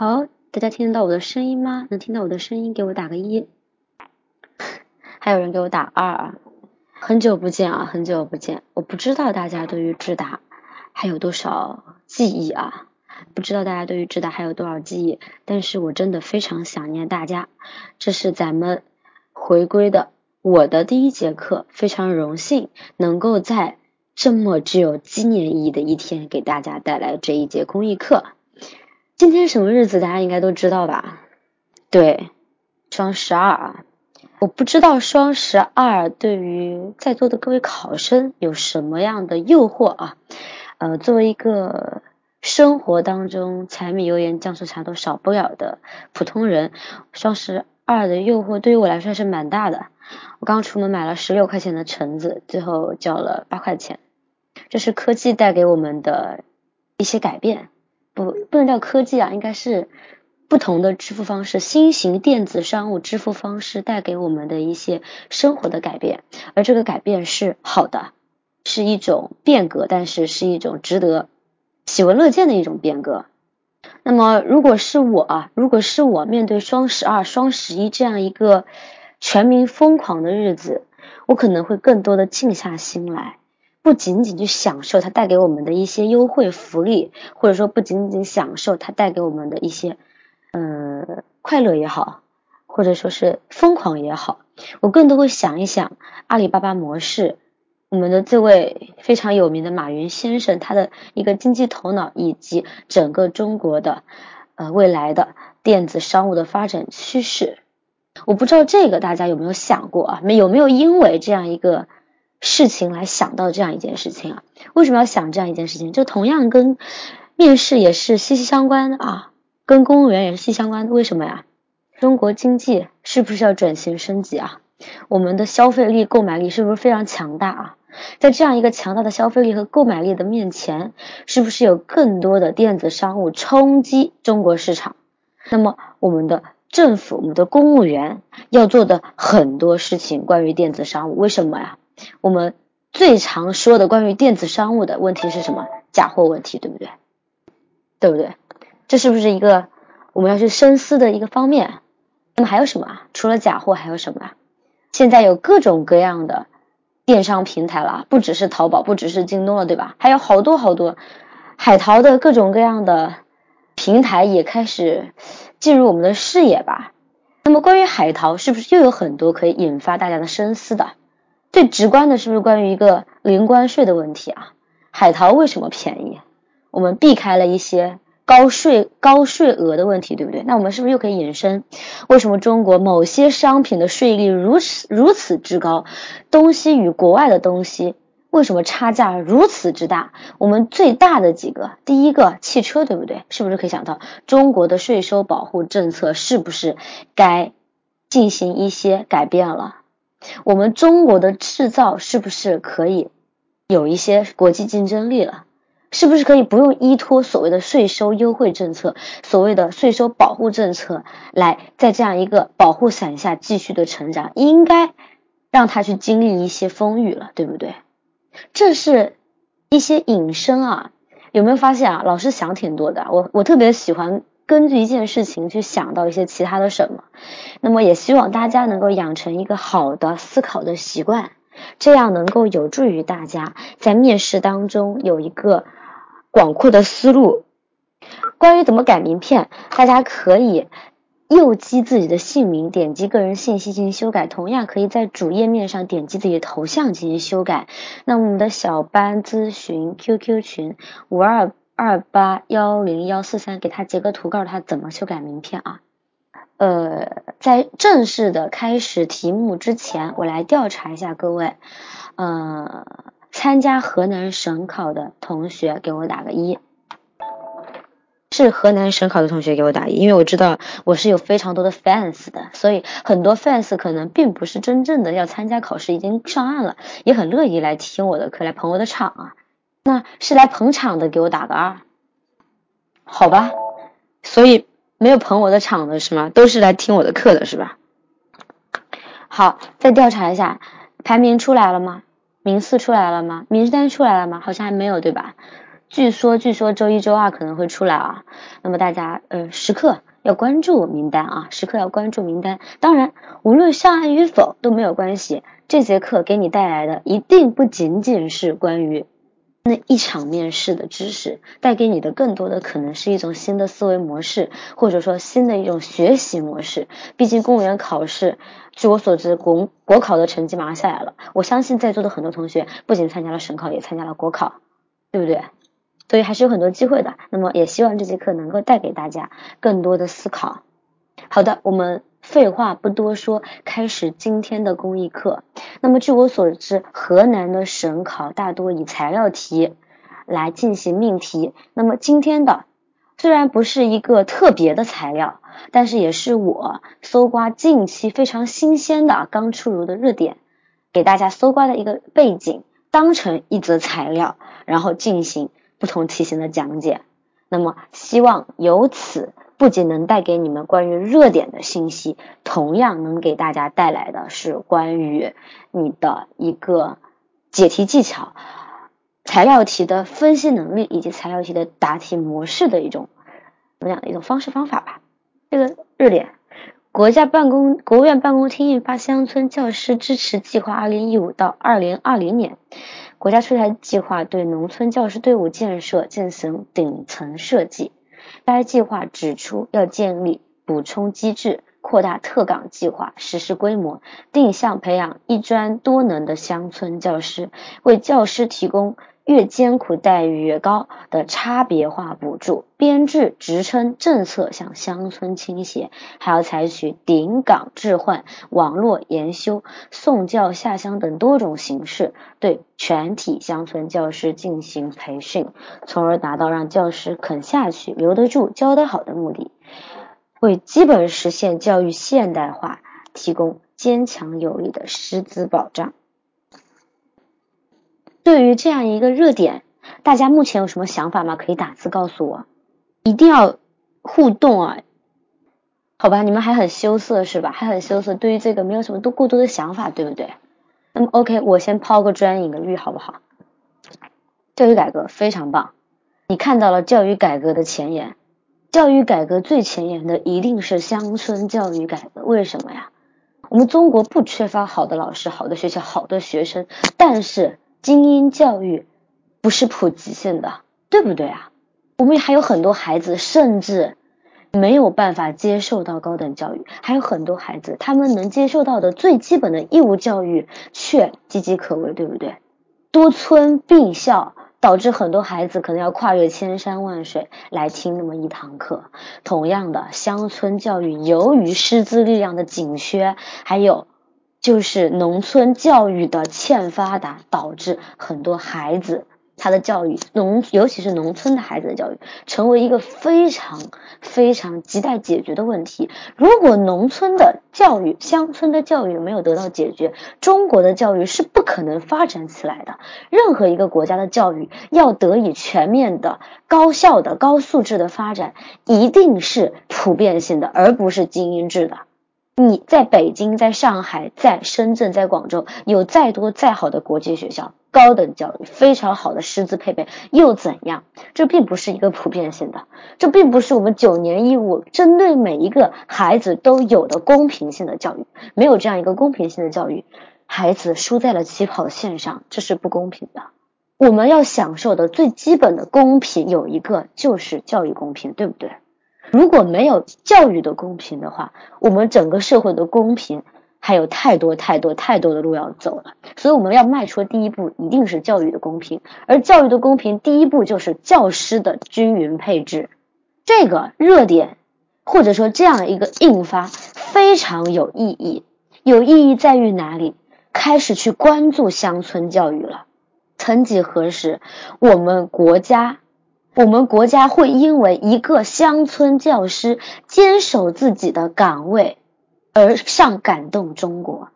好，大家听得到我的声音吗？能听到我的声音，给我打个一。还有人给我打二啊！很久不见啊，很久不见。我不知道大家对于智达还有多少记忆啊？不知道大家对于智达还有多少记忆？但是我真的非常想念大家。这是咱们回归的我的第一节课，非常荣幸能够在这么具有纪念意义的一天给大家带来这一节公益课。今天什么日子？大家应该都知道吧？对，双十二啊！我不知道双十二对于在座的各位考生有什么样的诱惑啊？呃，作为一个生活当中柴米油盐酱醋茶都少不了的普通人，双十二的诱惑对于我来说是蛮大的。我刚出门买了十六块钱的橙子，最后交了八块钱。这是科技带给我们的一些改变。不，不能叫科技啊，应该是不同的支付方式，新型电子商务支付方式带给我们的一些生活的改变，而这个改变是好的，是一种变革，但是是一种值得喜闻乐见的一种变革。那么，如果是我啊，如果是我面对双十二、双十一这样一个全民疯狂的日子，我可能会更多的静下心来。不仅仅去享受它带给我们的一些优惠福利，或者说不仅仅享受它带给我们的一些嗯快乐也好，或者说是疯狂也好，我更多会想一想阿里巴巴模式，我们的这位非常有名的马云先生他的一个经济头脑，以及整个中国的呃未来的电子商务的发展趋势。我不知道这个大家有没有想过啊？没有没有因为这样一个。事情来想到这样一件事情啊？为什么要想这样一件事情？这同样跟面试也是息息相关的啊，跟公务员也是息息相关的。为什么呀？中国经济是不是要转型升级啊？我们的消费力、购买力是不是非常强大啊？在这样一个强大的消费力和购买力的面前，是不是有更多的电子商务冲击中国市场？那么我们的政府、我们的公务员要做的很多事情，关于电子商务，为什么呀？我们最常说的关于电子商务的问题是什么？假货问题，对不对？对不对？这是不是一个我们要去深思的一个方面？那么还有什么？除了假货还有什么啊？现在有各种各样的电商平台了，不只是淘宝，不只是京东了，对吧？还有好多好多海淘的各种各样的平台也开始进入我们的视野吧。那么关于海淘，是不是又有很多可以引发大家的深思的？最直观的是不是关于一个零关税的问题啊？海淘为什么便宜？我们避开了一些高税高税额的问题，对不对？那我们是不是又可以引申，为什么中国某些商品的税率如此如此之高？东西与国外的东西为什么差价如此之大？我们最大的几个，第一个汽车，对不对？是不是可以想到中国的税收保护政策是不是该进行一些改变了？我们中国的制造是不是可以有一些国际竞争力了？是不是可以不用依托所谓的税收优惠政策、所谓的税收保护政策来在这样一个保护伞下继续的成长？应该让他去经历一些风雨了，对不对？这是一些引申啊，有没有发现啊？老师想挺多的，我我特别喜欢。根据一件事情去想到一些其他的什么，那么也希望大家能够养成一个好的思考的习惯，这样能够有助于大家在面试当中有一个广阔的思路。关于怎么改名片，大家可以右击自己的姓名，点击个人信息进行修改，同样可以在主页面上点击自己的头像进行修改。那我们的小班咨询 QQ 群五二。二八幺零幺四三，给他截个图，告诉他怎么修改名片啊。呃，在正式的开始题目之前，我来调查一下各位，呃，参加河南省考的同学给我打个一，是河南省考的同学给我打一，因为我知道我是有非常多的 fans 的，所以很多 fans 可能并不是真正的要参加考试，已经上岸了，也很乐意来听我的课，来捧我的场啊。那是来捧场的，给我打个二，好吧？所以没有捧我的场的是吗？都是来听我的课的是吧？好，再调查一下，排名出来了吗？名次出来了吗？名单出来了吗？好像还没有对吧？据说据说周一周二可能会出来啊，那么大家呃时刻要关注名单啊，时刻要关注名单。当然，无论上岸与否都没有关系，这节课给你带来的一定不仅仅是关于。那一场面试的知识带给你的更多的可能是一种新的思维模式，或者说新的一种学习模式。毕竟公务员考试，据我所知，国国考的成绩马上下来了。我相信在座的很多同学不仅参加了省考，也参加了国考，对不对？所以还是有很多机会的。那么也希望这节课能够带给大家更多的思考。好的，我们。废话不多说，开始今天的公益课。那么，据我所知，河南的省考大多以材料题来进行命题。那么，今天的虽然不是一个特别的材料，但是也是我搜刮近期非常新鲜的、刚出炉的热点，给大家搜刮的一个背景，当成一则材料，然后进行不同题型的讲解。那么，希望由此。不仅能带给你们关于热点的信息，同样能给大家带来的是关于你的一个解题技巧、材料题的分析能力以及材料题的答题模式的一种怎么讲的一种方式方法吧。这个热点，国家办公国务院办公厅印发《乡村教师支持计划（二零一五到二零二零年）》，国家出台计划，对农村教师队伍建设进行顶层设计。该计划指出，要建立补充机制，扩大特岗计划实施规模，定向培养一专多能的乡村教师，为教师提供。越艰苦待遇越高的差别化补助，编制职称政策向乡村倾斜，还要采取顶岗置换、网络研修、送教下乡等多种形式，对全体乡村教师进行培训，从而达到让教师肯下去、留得住、教得好的目的，为基本实现教育现代化提供坚强有力的师资保障。对于这样一个热点，大家目前有什么想法吗？可以打字告诉我，一定要互动啊！好吧，你们还很羞涩是吧？还很羞涩，对于这个没有什么多过多的想法，对不对？那么 OK，我先抛个砖引个玉，好不好？教育改革非常棒，你看到了教育改革的前沿，教育改革最前沿的一定是乡村教育改革，为什么呀？我们中国不缺乏好的老师、好的学校、好的学生，但是。精英教育不是普及性的，对不对啊？我们还有很多孩子甚至没有办法接受到高等教育，还有很多孩子他们能接受到的最基本的义务教育却岌岌可危，对不对？多村并校导致很多孩子可能要跨越千山万水来听那么一堂课。同样的，乡村教育由于师资力量的紧缺，还有。就是农村教育的欠发达，导致很多孩子他的教育农，尤其是农村的孩子的教育，成为一个非常非常亟待解决的问题。如果农村的教育、乡村的教育没有得到解决，中国的教育是不可能发展起来的。任何一个国家的教育要得以全面的、高效的、高素质的发展，一定是普遍性的，而不是精英制的。你在北京、在上海、在深圳、在广州，有再多再好的国际学校、高等教育、非常好的师资配备，又怎样？这并不是一个普遍性的，这并不是我们九年义务针对每一个孩子都有的公平性的教育。没有这样一个公平性的教育，孩子输在了起跑线上，这是不公平的。我们要享受的最基本的公平有一个，就是教育公平，对不对？如果没有教育的公平的话，我们整个社会的公平还有太多太多太多的路要走了。所以我们要迈出第一步，一定是教育的公平。而教育的公平，第一步就是教师的均匀配置。这个热点或者说这样一个印发非常有意义。有意义在于哪里？开始去关注乡村教育了。曾几何时，我们国家。我们国家会因为一个乡村教师坚守自己的岗位而上感动中国。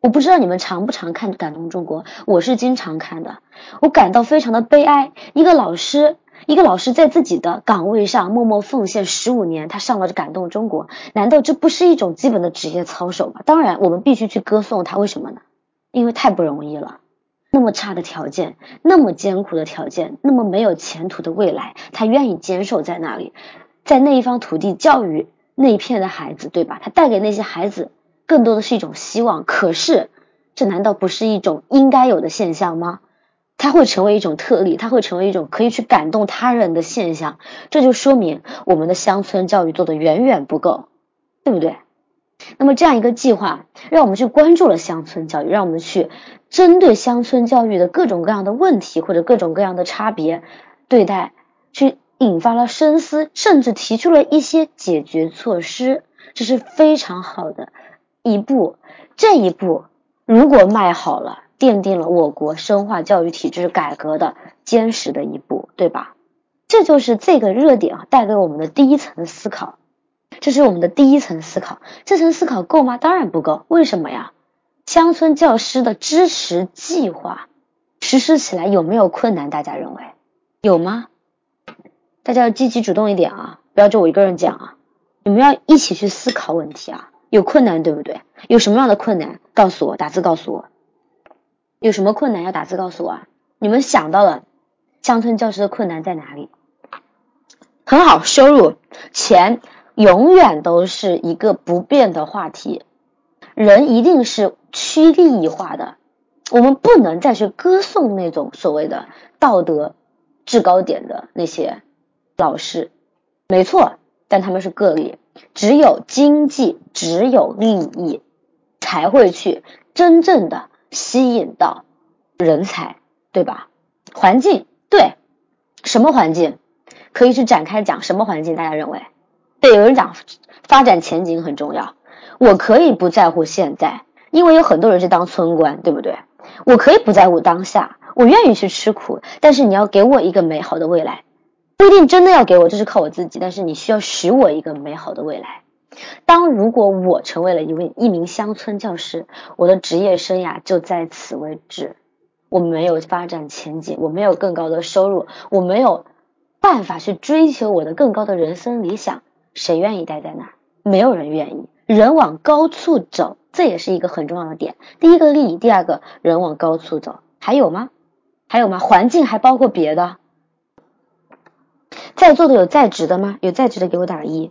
我不知道你们常不常看感动中国，我是经常看的。我感到非常的悲哀。一个老师，一个老师在自己的岗位上默默奉献十五年，他上了感动中国，难道这不是一种基本的职业操守吗？当然，我们必须去歌颂他。为什么呢？因为太不容易了。那么差的条件，那么艰苦的条件，那么没有前途的未来，他愿意坚守在那里，在那一方土地教育那一片的孩子，对吧？他带给那些孩子更多的是一种希望。可是，这难道不是一种应该有的现象吗？它会成为一种特例，它会成为一种可以去感动他人的现象。这就说明我们的乡村教育做的远远不够，对不对？那么这样一个计划，让我们去关注了乡村教育，让我们去针对乡村教育的各种各样的问题或者各种各样的差别对待，去引发了深思，甚至提出了一些解决措施，这是非常好的一步。这一步如果迈好了。奠定了我国深化教育体制改革的坚实的一步，对吧？这就是这个热点啊带给我们的第一层思考，这是我们的第一层思考。这层思考够吗？当然不够。为什么呀？乡村教师的支持计划实施起来有没有困难？大家认为有吗？大家要积极主动一点啊，不要就我一个人讲啊，你们要一起去思考问题啊。有困难对不对？有什么样的困难？告诉我，打字告诉我。有什么困难要打字告诉我啊？你们想到了乡村教师的困难在哪里？很好，收入钱永远都是一个不变的话题。人一定是趋利益化的，我们不能再去歌颂那种所谓的道德制高点的那些老师。没错，但他们是个例。只有经济，只有利益，才会去真正的。吸引到人才，对吧？环境对，什么环境可以去展开讲？什么环境？大家认为？对，有人讲发展前景很重要。我可以不在乎现在，因为有很多人是当村官，对不对？我可以不在乎当下，我愿意去吃苦，但是你要给我一个美好的未来，不一定真的要给我，这是靠我自己，但是你需要许我一个美好的未来。当如果我成为了一位一名乡村教师，我的职业生涯就在此为止。我没有发展前景，我没有更高的收入，我没有办法去追求我的更高的人生理想。谁愿意待在那儿？没有人愿意。人往高处走，这也是一个很重要的点。第一个利益，第二个人往高处走。还有吗？还有吗？环境还包括别的？在座的有在职的吗？有在职的给我打一。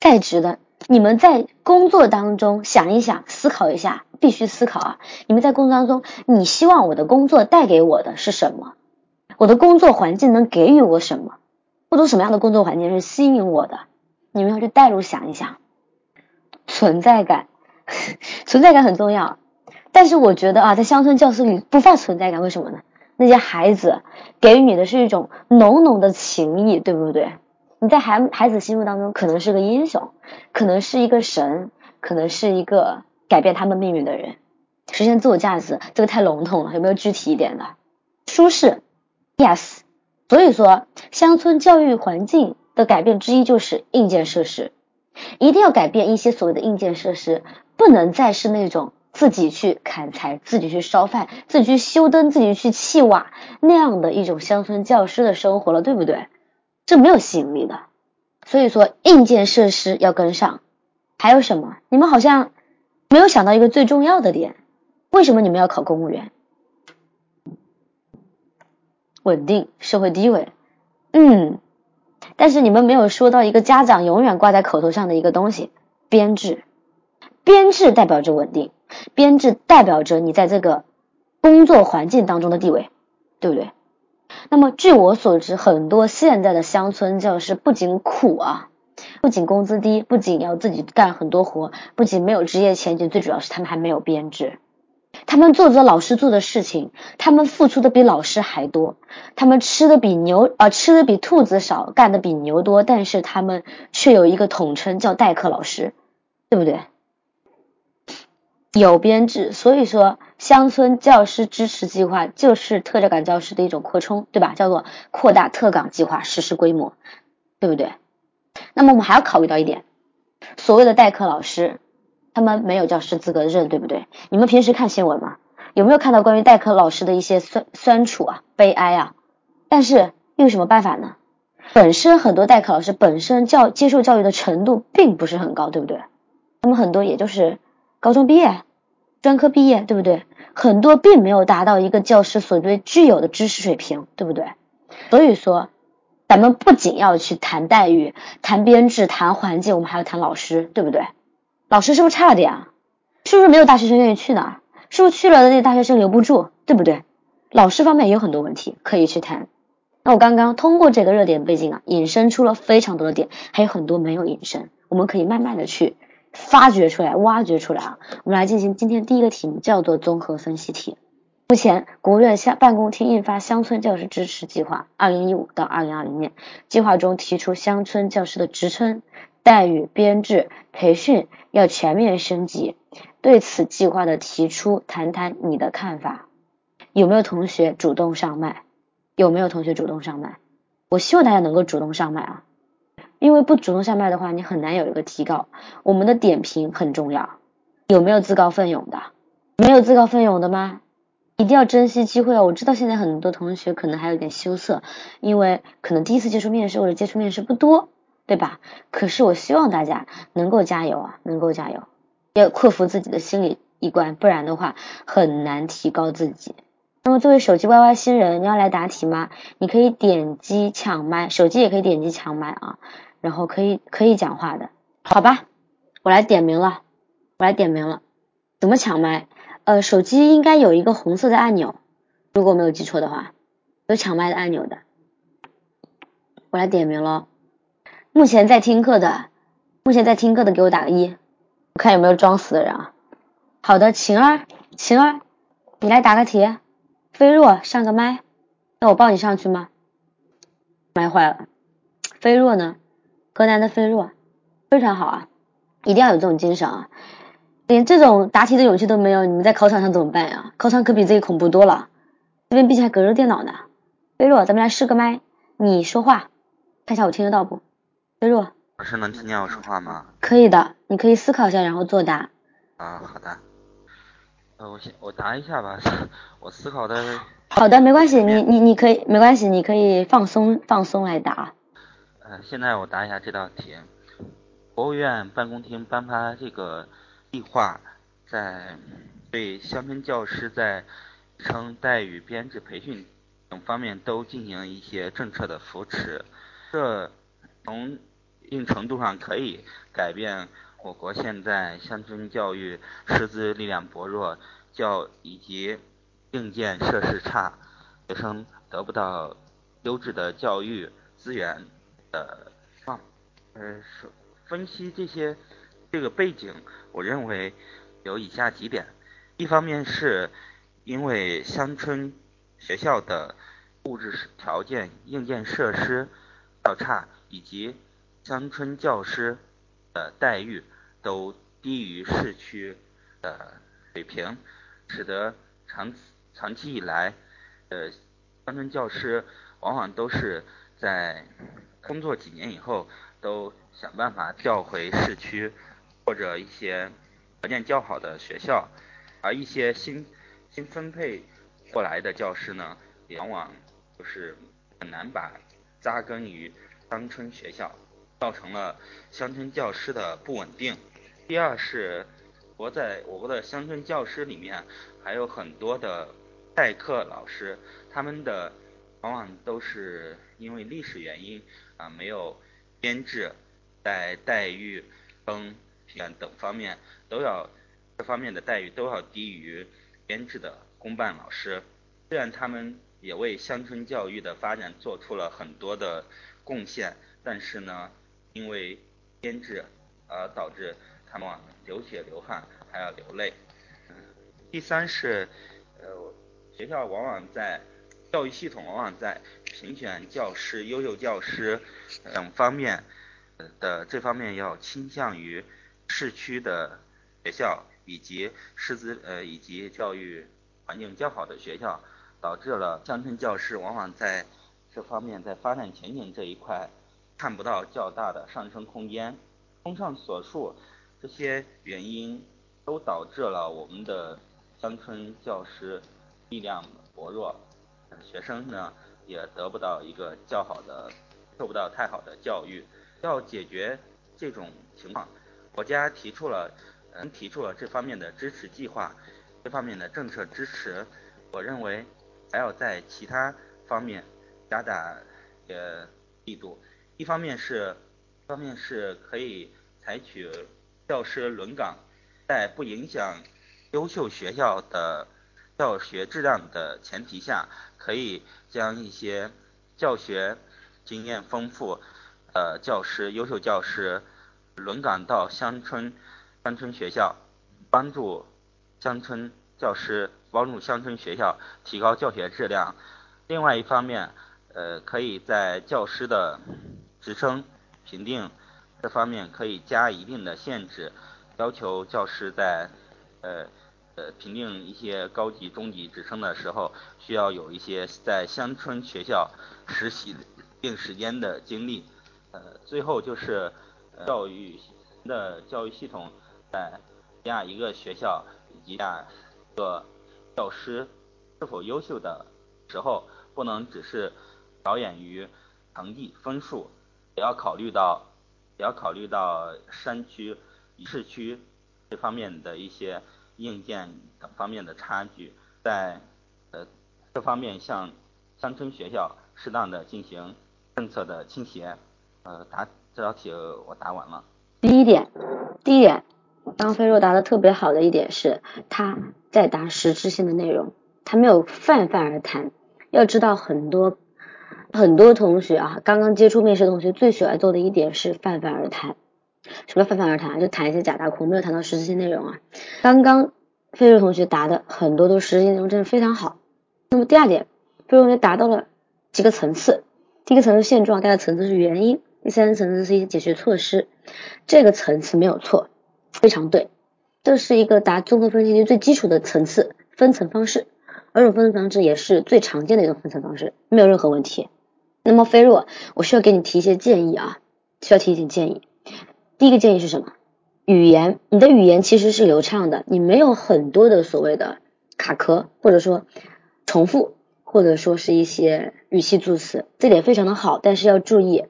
在职的，你们在工作当中想一想，思考一下，必须思考啊！你们在工作当中，你希望我的工作带给我的是什么？我的工作环境能给予我什么？或者什么样的工作环境是吸引我的？你们要去带入想一想，存在感，存在感很重要。但是我觉得啊，在乡村教师里不放存在感，为什么呢？那些孩子给予你的是一种浓浓的情谊，对不对？你在孩孩子心目当中可能是个英雄，可能是一个神，可能是一个改变他们命运的人，实现自我价值，这个太笼统了，有没有具体一点的？舒适，yes。所以说，乡村教育环境的改变之一就是硬件设施，一定要改变一些所谓的硬件设施，不能再是那种自己去砍柴、自己去烧饭、自己去修灯、自己去砌瓦那样的一种乡村教师的生活了，对不对？这没有吸引力的，所以说硬件设施要跟上。还有什么？你们好像没有想到一个最重要的点，为什么你们要考公务员？稳定社会地位，嗯，但是你们没有说到一个家长永远挂在口头上的一个东西——编制。编制代表着稳定，编制代表着你在这个工作环境当中的地位，对不对？那么，据我所知，很多现在的乡村教师不仅苦啊，不仅工资低，不仅要自己干很多活，不仅没有职业前景，最主要是他们还没有编制。他们做着老师做的事情，他们付出的比老师还多，他们吃的比牛啊吃的比兔子少，干的比牛多，但是他们却有一个统称叫代课老师，对不对？有编制，所以说乡村教师支持计划就是特教岗教师的一种扩充，对吧？叫做扩大特岗计划实施规模，对不对？那么我们还要考虑到一点，所谓的代课老师，他们没有教师资格证，对不对？你们平时看新闻吗？有没有看到关于代课老师的一些酸酸楚啊、悲哀啊？但是又有什么办法呢？本身很多代课老师本身教接受教育的程度并不是很高，对不对？他们很多也就是。高中毕业，专科毕业，对不对？很多并没有达到一个教师所对具有的知识水平，对不对？所以说，咱们不仅要去谈待遇、谈编制、谈环境，我们还要谈老师，对不对？老师是不是差了点啊？是不是没有大学生愿意去呢？是不是去了的那大学生留不住，对不对？老师方面也有很多问题可以去谈。那我刚刚通过这个热点背景啊，引申出了非常多的点，还有很多没有引申，我们可以慢慢的去发掘出来、挖掘出来啊。我们来进行今天第一个题目，叫做综合分析题。目前，国务院乡办公厅印发《乡村教师支持计划（二零一五到二零二零年）》，计划中提出乡村教师的职称、待遇、编制、培训要全面升级。对此计划的提出，谈谈你的看法。有没有同学主动上麦？有没有同学主动上麦？我希望大家能够主动上麦啊，因为不主动上麦的话，你很难有一个提高。我们的点评很重要。有没有自告奋勇的？没有自告奋勇的吗？一定要珍惜机会哦！我知道现在很多同学可能还有点羞涩，因为可能第一次接触面试或者接触面试不多，对吧？可是我希望大家能够加油啊，能够加油，要克服自己的心理一关，不然的话很难提高自己。那么作为手机 YY 新人，你要来答题吗？你可以点击抢麦，手机也可以点击抢麦啊，然后可以可以讲话的，好吧？我来点名了，我来点名了，怎么抢麦？呃，手机应该有一个红色的按钮，如果没有记错的话，有抢麦的按钮的。我来点名了，目前在听课的，目前在听课的给我打个一，我看有没有装死的人啊？好的，晴儿，晴儿，你来答个题。飞若上个麦，那我抱你上去吗？麦坏了。飞若呢？河南的飞若，非常好啊，一定要有这种精神啊！连这种答题的勇气都没有，你们在考场上怎么办呀？考场可比这里恐怖多了，这边毕竟还隔着电脑呢。飞若，咱们来试个麦，你说话，看一下我听得到不？飞若，老师能听见我说话吗？可以的，你可以思考一下，然后作答。啊，好的。呃，我先我答一下吧，我思考的。好的，没关系，你你你可以没关系，你可以放松放松来答。呃，现在我答一下这道题。国务院办公厅颁发这个计划，在对乡村教师在称待遇、编制、培训等方面都进行一些政策的扶持，这从一定程度上可以改变。我国现在乡村教育师资力量薄弱，教以及硬件设施差，学生得不到优质的教育资源的状。呃，分析这些这个背景，我认为有以下几点：一方面是因为乡村学校的物质条件、硬件设施较差，以及乡村教师的待遇。都低于市区的水平，使得长长期以来，呃，乡村教师往往都是在工作几年以后，都想办法调回市区或者一些条件较好的学校，而一些新新分配过来的教师呢，往往就是很难把扎根于乡村学校，造成了乡村教师的不稳定。第二是，我在我国的乡村教师里面，还有很多的代课老师，他们的往往都是因为历史原因啊，没有编制，在待遇、等等方面都要这方面的待遇都要低于编制的公办老师。虽然他们也为乡村教育的发展做出了很多的贡献，但是呢，因为编制而导致。他们流血流汗还要流泪。第三是，呃，学校往往在教育系统往往在评选教师、优秀教师等方面的这方面要倾向于市区的学校以及师资呃以及教育环境较好的学校，导致了乡村教师往往在这方面在发展前景这一块看不到较大的上升空间。综上所述。这些原因都导致了我们的乡村教师力量薄弱，学生呢也得不到一个较好的、受不到太好的教育。要解决这种情况，国家提出了嗯提出了这方面的支持计划，这方面的政策支持，我认为还要在其他方面加大呃力度。一方面是，一方面是可以采取教师轮岗，在不影响优秀学校的教学质量的前提下，可以将一些教学经验丰富呃教师、优秀教师轮岗到乡村乡村学校，帮助乡村教师帮助乡村学校提高教学质量。另外一方面，呃，可以在教师的职称评定这方面可以加一定的限制，要求教师在呃呃评定一些高级、中级职称的时候，需要有一些在乡村学校实习一定时间的经历。呃，最后就是教育的教育系统在评价一个学校以及一个教师是否优秀的时候，不能只是着眼于成绩分数，也要考虑到也要考虑到山区、市区这方面的一些硬件等方面的差距，在呃这方面向乡村学校适当的进行政策的倾斜。呃，答这道题我答完了。第一点，第一点，刚飞若答的特别好的一点是，他在答实质性的内容，他没有泛泛而谈。要知道，很多很多同学啊，刚刚接触面试的同学最喜欢做的一点是泛泛而谈。什么泛泛而谈？就谈一些假大空，没有谈到实质性内容啊。刚刚飞若同学答的很多都实质性内容，真的非常好。那么第二点，飞若同学达到了几个层次，第一个层次现状，第二个层次是原因。第三层次是一些解决措施，这个层次没有错，非常对，这是一个答综合分析题最基础的层次分层方式，而这种分层方式也是最常见的一种分层方式，没有任何问题。那么飞若，我需要给你提一些建议啊，需要提一些建议。第一个建议是什么？语言，你的语言其实是流畅的，你没有很多的所谓的卡壳，或者说重复，或者说是一些语气助词，这点非常的好，但是要注意。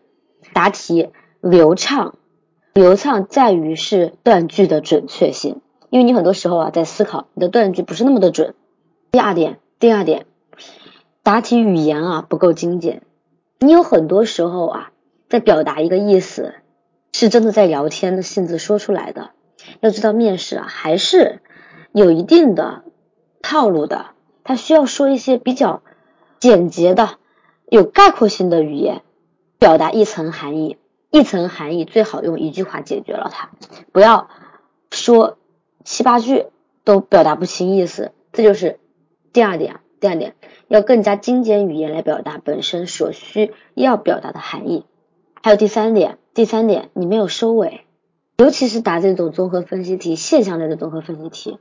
答题流畅，流畅在于是断句的准确性，因为你很多时候啊在思考，你的断句不是那么的准。第二点，第二点，答题语言啊不够精简，你有很多时候啊在表达一个意思，是真的在聊天的性子说出来的。要知道面试啊还是有一定的套路的，他需要说一些比较简洁的、有概括性的语言。表达一层含义，一层含义最好用一句话解决了它，不要说七八句都表达不清意思。这就是第二点，第二点要更加精简语言来表达本身所需要表达的含义。还有第三点，第三点你没有收尾，尤其是答这种综合分析题、现象类的综合分析题，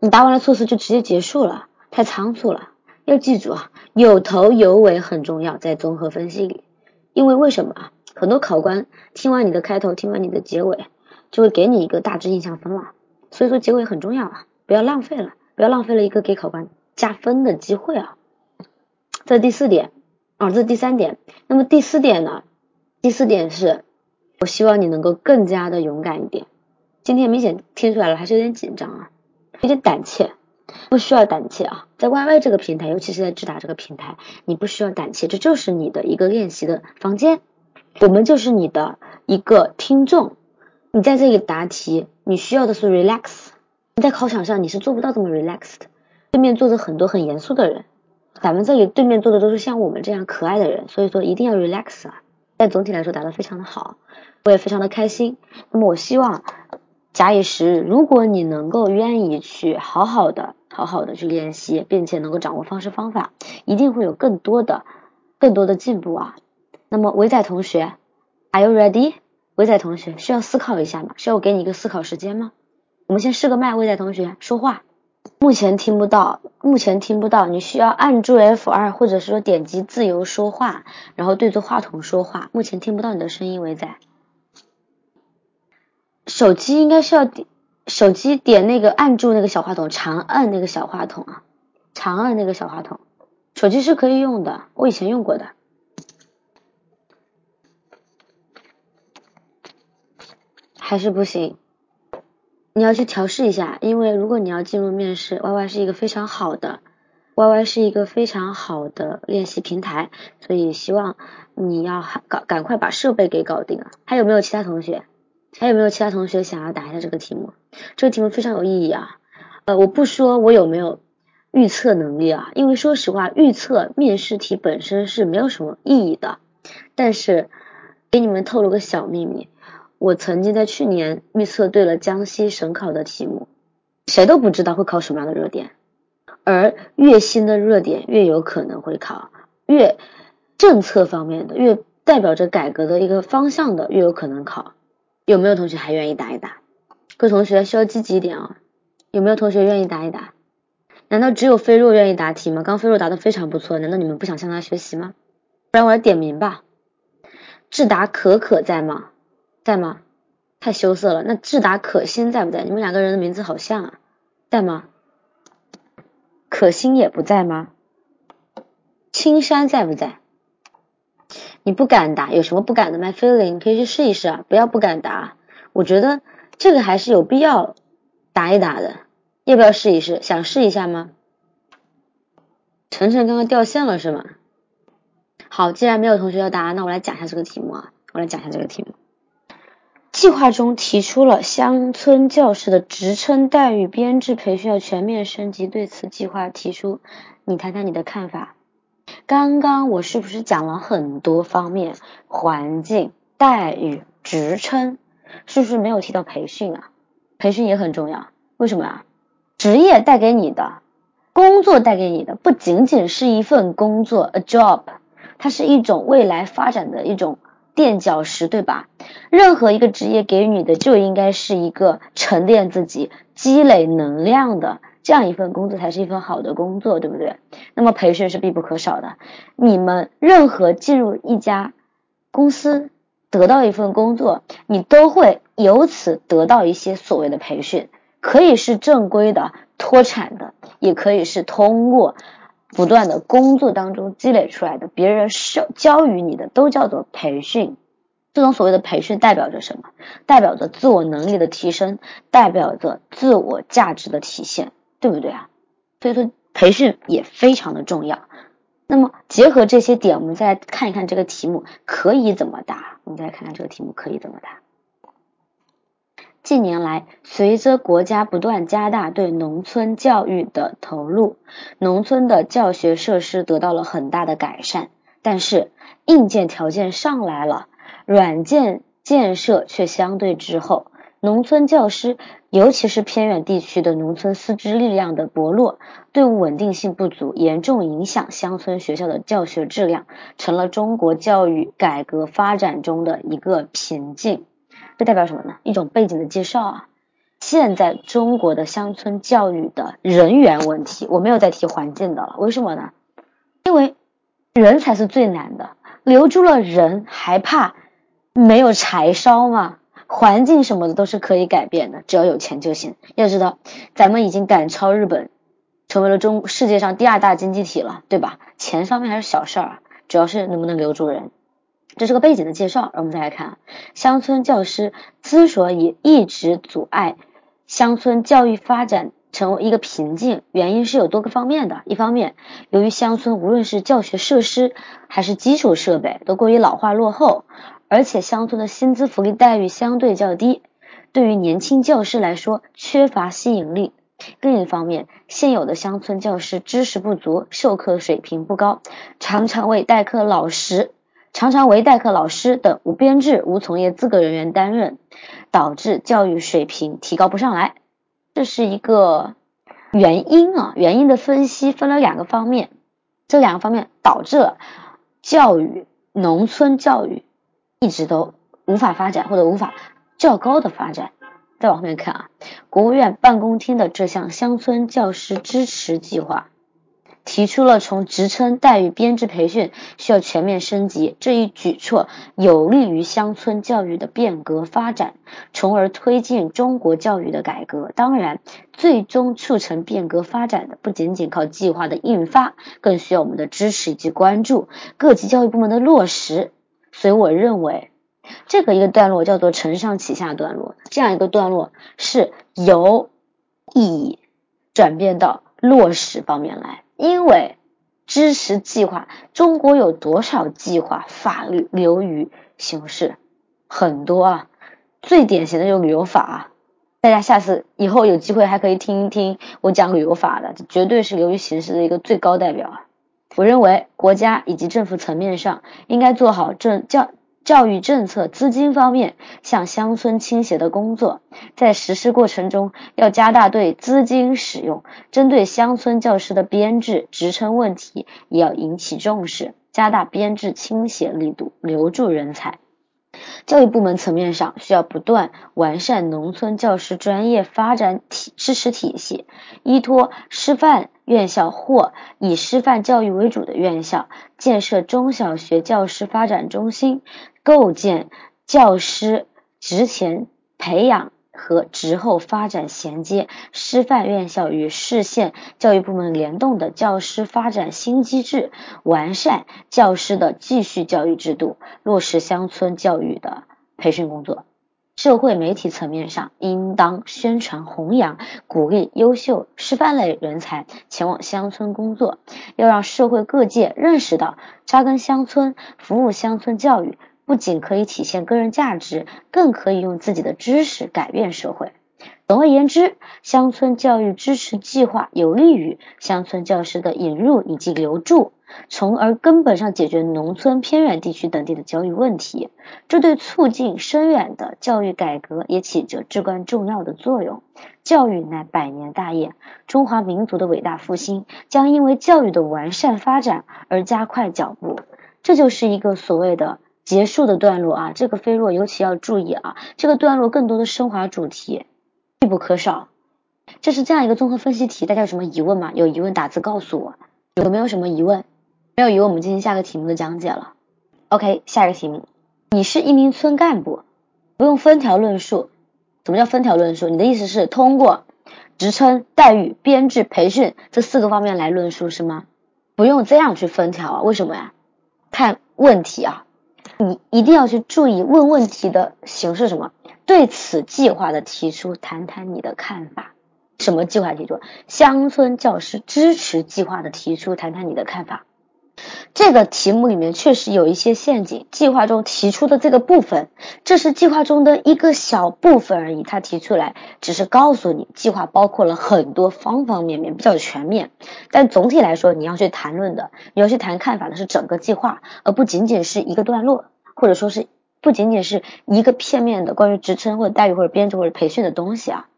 你答完了措辞就直接结束了，太仓促了。要记住啊，有头有尾很重要，在综合分析里。因为为什么啊？很多考官听完你的开头，听完你的结尾，就会给你一个大致印象分了。所以说结尾很重要啊，不要浪费了，不要浪费了一个给考官加分的机会啊。这是第四点啊，这是第三点。那么第四点呢？第四点是，我希望你能够更加的勇敢一点。今天明显听出来了，还是有点紧张啊，有点胆怯。不需要胆怯啊，在 Y Y 这个平台，尤其是在智达这个平台，你不需要胆怯，这就是你的一个练习的房间，我们就是你的一个听众。你在这里答题，你需要的是 relax。你在考场上你是做不到这么 relax 的，对面坐着很多很严肃的人，咱们这里对面坐的都是像我们这样可爱的人，所以说一定要 relax 啊。但总体来说答的非常的好，我也非常的开心。那么我希望。假以时日，如果你能够愿意去好好的、好好的去练习，并且能够掌握方式方法，一定会有更多的、更多的进步啊。那么，维仔同学，Are you ready？维仔同学需要思考一下吗？需要我给你一个思考时间吗？我们先试个麦，维仔同学说话。目前听不到，目前听不到，你需要按住 F 二，或者是说点击自由说话，然后对着话筒说话。目前听不到你的声音，维仔。手机应该是要点手机点那个按住那个小话筒，长按那个小话筒啊，长按那个小话筒。手机是可以用的，我以前用过的。还是不行，你要去调试一下，因为如果你要进入面试，Y Y 是一个非常好的，Y Y 是一个非常好的练习平台，所以希望你要赶赶快把设备给搞定了。还有没有其他同学？还有没有其他同学想要答一下这个题目？这个题目非常有意义啊。呃，我不说我有没有预测能力啊，因为说实话，预测面试题本身是没有什么意义的。但是给你们透露个小秘密。我曾经在去年预测对了江西省考的题目，谁都不知道会考什么样的热点，而越新的热点越有可能会考，越政策方面的越代表着改革的一个方向的越有可能考。有没有同学还愿意答一答？各位同学需要积极一点啊！有没有同学愿意答一答？难道只有飞若愿意答题吗？刚飞若答的非常不错，难道你们不想向他学习吗？不然我来点名吧。智达可可在吗？在吗？太羞涩了。那智达可心在不在？你们两个人的名字好像啊，在吗？可心也不在吗？青山在不在？你不敢答，有什么不敢的？My feeling，你可以去试一试啊，不要不敢答。我觉得这个还是有必要答一答的，要不要试一试？想试一下吗？晨晨刚刚掉线了是吗？好，既然没有同学要答，那我来讲一下这个题目啊，我来讲一下这个题目。计划中提出了乡村教师的职称待遇编制培训要全面升级，对此计划提出，你谈谈你的看法。刚刚我是不是讲了很多方面？环境、待遇、职称，是不是没有提到培训啊？培训也很重要，为什么啊？职业带给你的，工作带给你的，不仅仅是一份工作，a job，它是一种未来发展的一种。垫脚石，对吧？任何一个职业给予你的就应该是一个沉淀自己、积累能量的这样一份工作，才是一份好的工作，对不对？那么培训是必不可少的。你们任何进入一家公司，得到一份工作，你都会由此得到一些所谓的培训，可以是正规的、脱产的，也可以是通过。不断的工作当中积累出来的，别人教教于你的都叫做培训。这种所谓的培训代表着什么？代表着自我能力的提升，代表着自我价值的体现，对不对啊？所以说培训也非常的重要。那么结合这些点，我们再来看一看这个题目可以怎么答。我们再看看这个题目可以怎么答。近年来，随着国家不断加大对农村教育的投入，农村的教学设施得到了很大的改善。但是，硬件条件上来了，软件建设却相对滞后。农村教师，尤其是偏远地区的农村师资力量的薄弱，队伍稳定性不足，严重影响乡村学校的教学质量，成了中国教育改革发展中的一个瓶颈。这代表什么呢？一种背景的介绍啊。现在中国的乡村教育的人员问题，我没有再提环境的了。为什么呢？因为人才是最难的，留住了人还怕没有柴烧吗？环境什么的都是可以改变的，只要有钱就行。要知道，咱们已经赶超日本，成为了中世界上第二大经济体了，对吧？钱方面还是小事儿，主要是能不能留住人。这是个背景的介绍，我们再来看，乡村教师之所以一直阻碍乡村教育发展成为一个瓶颈，原因是有多个方面的。一方面，由于乡村无论是教学设施还是基础设备都过于老化落后，而且乡村的薪资福利待遇相对较低，对于年轻教师来说缺乏吸引力。另一方面，现有的乡村教师知识不足，授课水平不高，常常为代课老师。常常为代课老师等无编制、无从业资格人员担任，导致教育水平提高不上来，这是一个原因啊。原因的分析分了两个方面，这两个方面导致了教育农村教育一直都无法发展或者无法较高的发展。再往后面看啊，国务院办公厅的这项乡村教师支持计划。提出了从职称待遇编制培训需要全面升级这一举措，有利于乡村教育的变革发展，从而推进中国教育的改革。当然，最终促成变革发展的不仅仅靠计划的印发，更需要我们的支持以及关注，各级教育部门的落实。所以，我认为这个一个段落叫做承上启下段落，这样一个段落是由意义转变到落实方面来，因为支持计划，中国有多少计划法律流于形式？很多啊，最典型的就是旅游法啊。大家下次以后有机会还可以听一听我讲旅游法的，这绝对是流于形式的一个最高代表啊！我认为国家以及政府层面上应该做好政教教育政策、资金方面向乡村倾斜的工作，在实施过程中要加大对资金使用，针对乡村教师的编制、职称问题也要引起重视，加大编制倾斜力度，留住人才。教育部门层面上需要不断完善农村教师专业发展体支持体系，依托师范院校或以师范教育为主的院校，建设中小学教师发展中心，构建教师职前培养。和职后发展衔接，师范院校与市县教育部门联动的教师发展新机制，完善教师的继续教育制度，落实乡村教育的培训工作。社会媒体层面上，应当宣传弘扬，鼓励优秀师范类人才前往乡村工作，要让社会各界认识到扎根乡村、服务乡村教育。不仅可以体现个人价值，更可以用自己的知识改变社会。总而言之，乡村教育支持计划有利于乡村教师的引入以及留住，从而根本上解决农村偏远地区等地的教育问题。这对促进深远的教育改革也起着至关重要的作用。教育乃百年大业，中华民族的伟大复兴将因为教育的完善发展而加快脚步。这就是一个所谓的。结束的段落啊，这个飞若尤其要注意啊，这个段落更多的升华主题必不可少。这是这样一个综合分析题，大家有什么疑问吗？有疑问打字告诉我。有没有什么疑问？没有疑问，我们进行下个题目的讲解了。OK，下一个题目，你是一名村干部，不用分条论述。什么叫分条论述？你的意思是通过职称、待遇、编制、培训这四个方面来论述是吗？不用这样去分条啊？为什么呀？看问题啊。你一定要去注意问问题的形式什么？对此计划的提出，谈谈你的看法。什么计划提出？乡村教师支持计划的提出，谈谈你的看法。这个题目里面确实有一些陷阱。计划中提出的这个部分，这是计划中的一个小部分而已。他提出来只是告诉你，计划包括了很多方方面面，比较全面。但总体来说，你要去谈论的，你要去谈看法的是整个计划，而不仅仅是一个段落。或者说是不仅仅是一个片面的关于职称或者待遇或者编制或者培训的东西啊，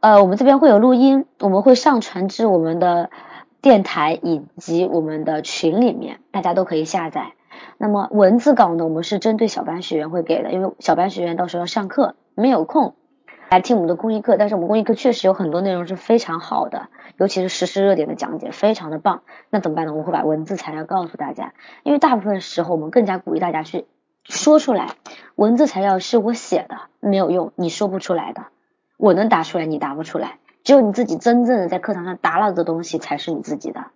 呃，我们这边会有录音，我们会上传至我们的电台以及我们的群里面，大家都可以下载。那么文字稿呢，我们是针对小班学员会给的，因为小班学员到时候要上课，没有空来听我们的公益课，但是我们公益课确实有很多内容是非常好的，尤其是实时热点的讲解非常的棒。那怎么办呢？我会把文字材料告诉大家，因为大部分时候我们更加鼓励大家去。说出来，文字材料是我写的，没有用，你说不出来的。我能答出来，你答不出来。只有你自己真正的在课堂上达到的东西，才是你自己的。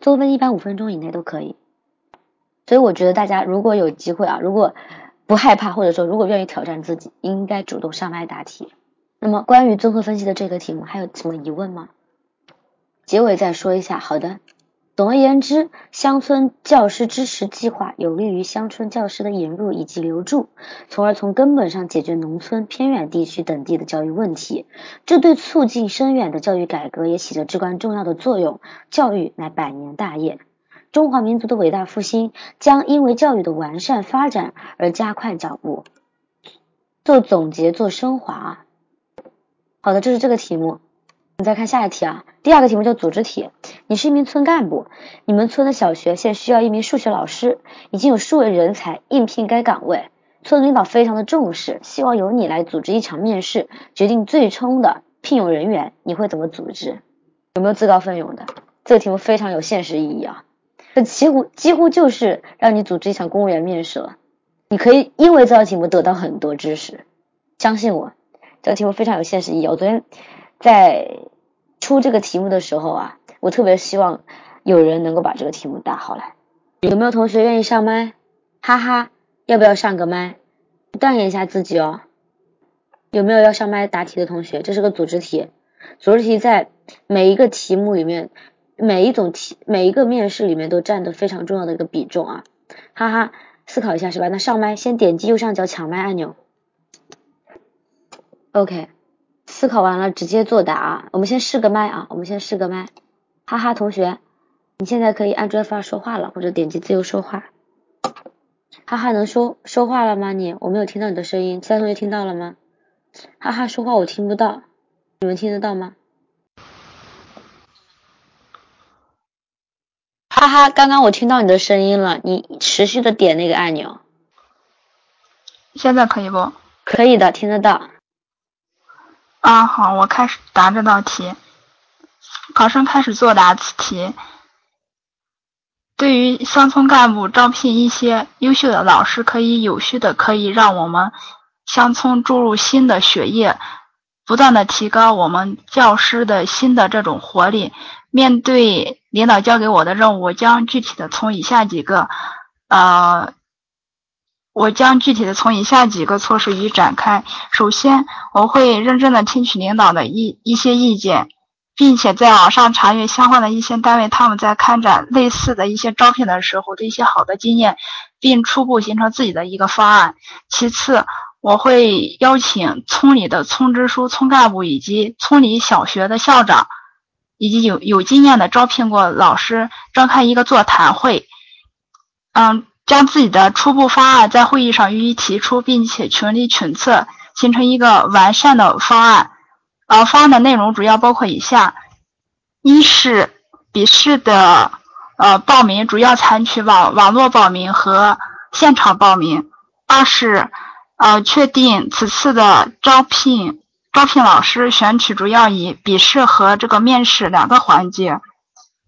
作文一般五分钟以内都可以。所以我觉得大家如果有机会啊，如果不害怕，或者说如果愿意挑战自己，应该主动上麦答题。那么关于综合分析的这个题目，还有什么疑问吗？结尾再说一下。好的。总而言之，乡村教师支持计划有利于乡村教师的引入以及留住，从而从根本上解决农村偏远地区等地的教育问题。这对促进深远的教育改革也起着至关重要的作用。教育乃百年大业，中华民族的伟大复兴将因为教育的完善发展而加快脚步。做总结，做升华。好的，这是这个题目。你再看下一题啊，第二个题目叫组织题。你是一名村干部，你们村的小学现需要一名数学老师，已经有数位人才应聘该岗位，村领导非常的重视，希望由你来组织一场面试，决定最终的聘用人员。你会怎么组织？有没有自告奋勇的？这个题目非常有现实意义啊，这几乎几乎就是让你组织一场公务员面试了。你可以因为这道题目得到很多知识，相信我，这道题目非常有现实意义。我昨天。在出这个题目的时候啊，我特别希望有人能够把这个题目答好来。有没有同学愿意上麦？哈哈，要不要上个麦？锻炼一下自己哦。有没有要上麦答题的同学？这是个组织题，组织题在每一个题目里面，每一种题，每一个面试里面都占的非常重要的一个比重啊！哈哈，思考一下是吧？那上麦先点击右上角抢麦按钮。OK，思考完了直接作答啊。我们先试个麦啊，我们先试个麦。哈哈，同学，你现在可以按 J 发说话了，或者点击自由说话。哈哈，能说说话了吗？你我没有听到你的声音，其他同学听到了吗？哈哈，说话我听不到，你们听得到吗？哈哈，刚刚我听到你的声音了，你持续的点那个按钮。现在可以不？可以的，听得到。啊，好，我开始答这道题。考生开始作答此题。对于乡村干部招聘一些优秀的老师，可以有序的，可以让我们乡村注入新的血液，不断的提高我们教师的新的这种活力。面对领导交给我的任务，我将具体的从以下几个，呃，我将具体的从以下几个措施予以展开。首先，我会认真的听取领导的一一些意见。并且在网上查阅相关的一些单位，他们在开展类似的一些招聘的时候的一些好的经验，并初步形成自己的一个方案。其次，我会邀请村里的村支书、村干部以及村里小学的校长，以及有有经验的招聘过老师，召开一个座谈会，嗯，将自己的初步方案在会议上予以提出，并且群力群策，形成一个完善的方案。呃，方案的内容主要包括以下：一是笔试的呃报名主要采取网网络报名和现场报名；二是呃确定此次的招聘招聘老师选取主要以笔试和这个面试两个环节；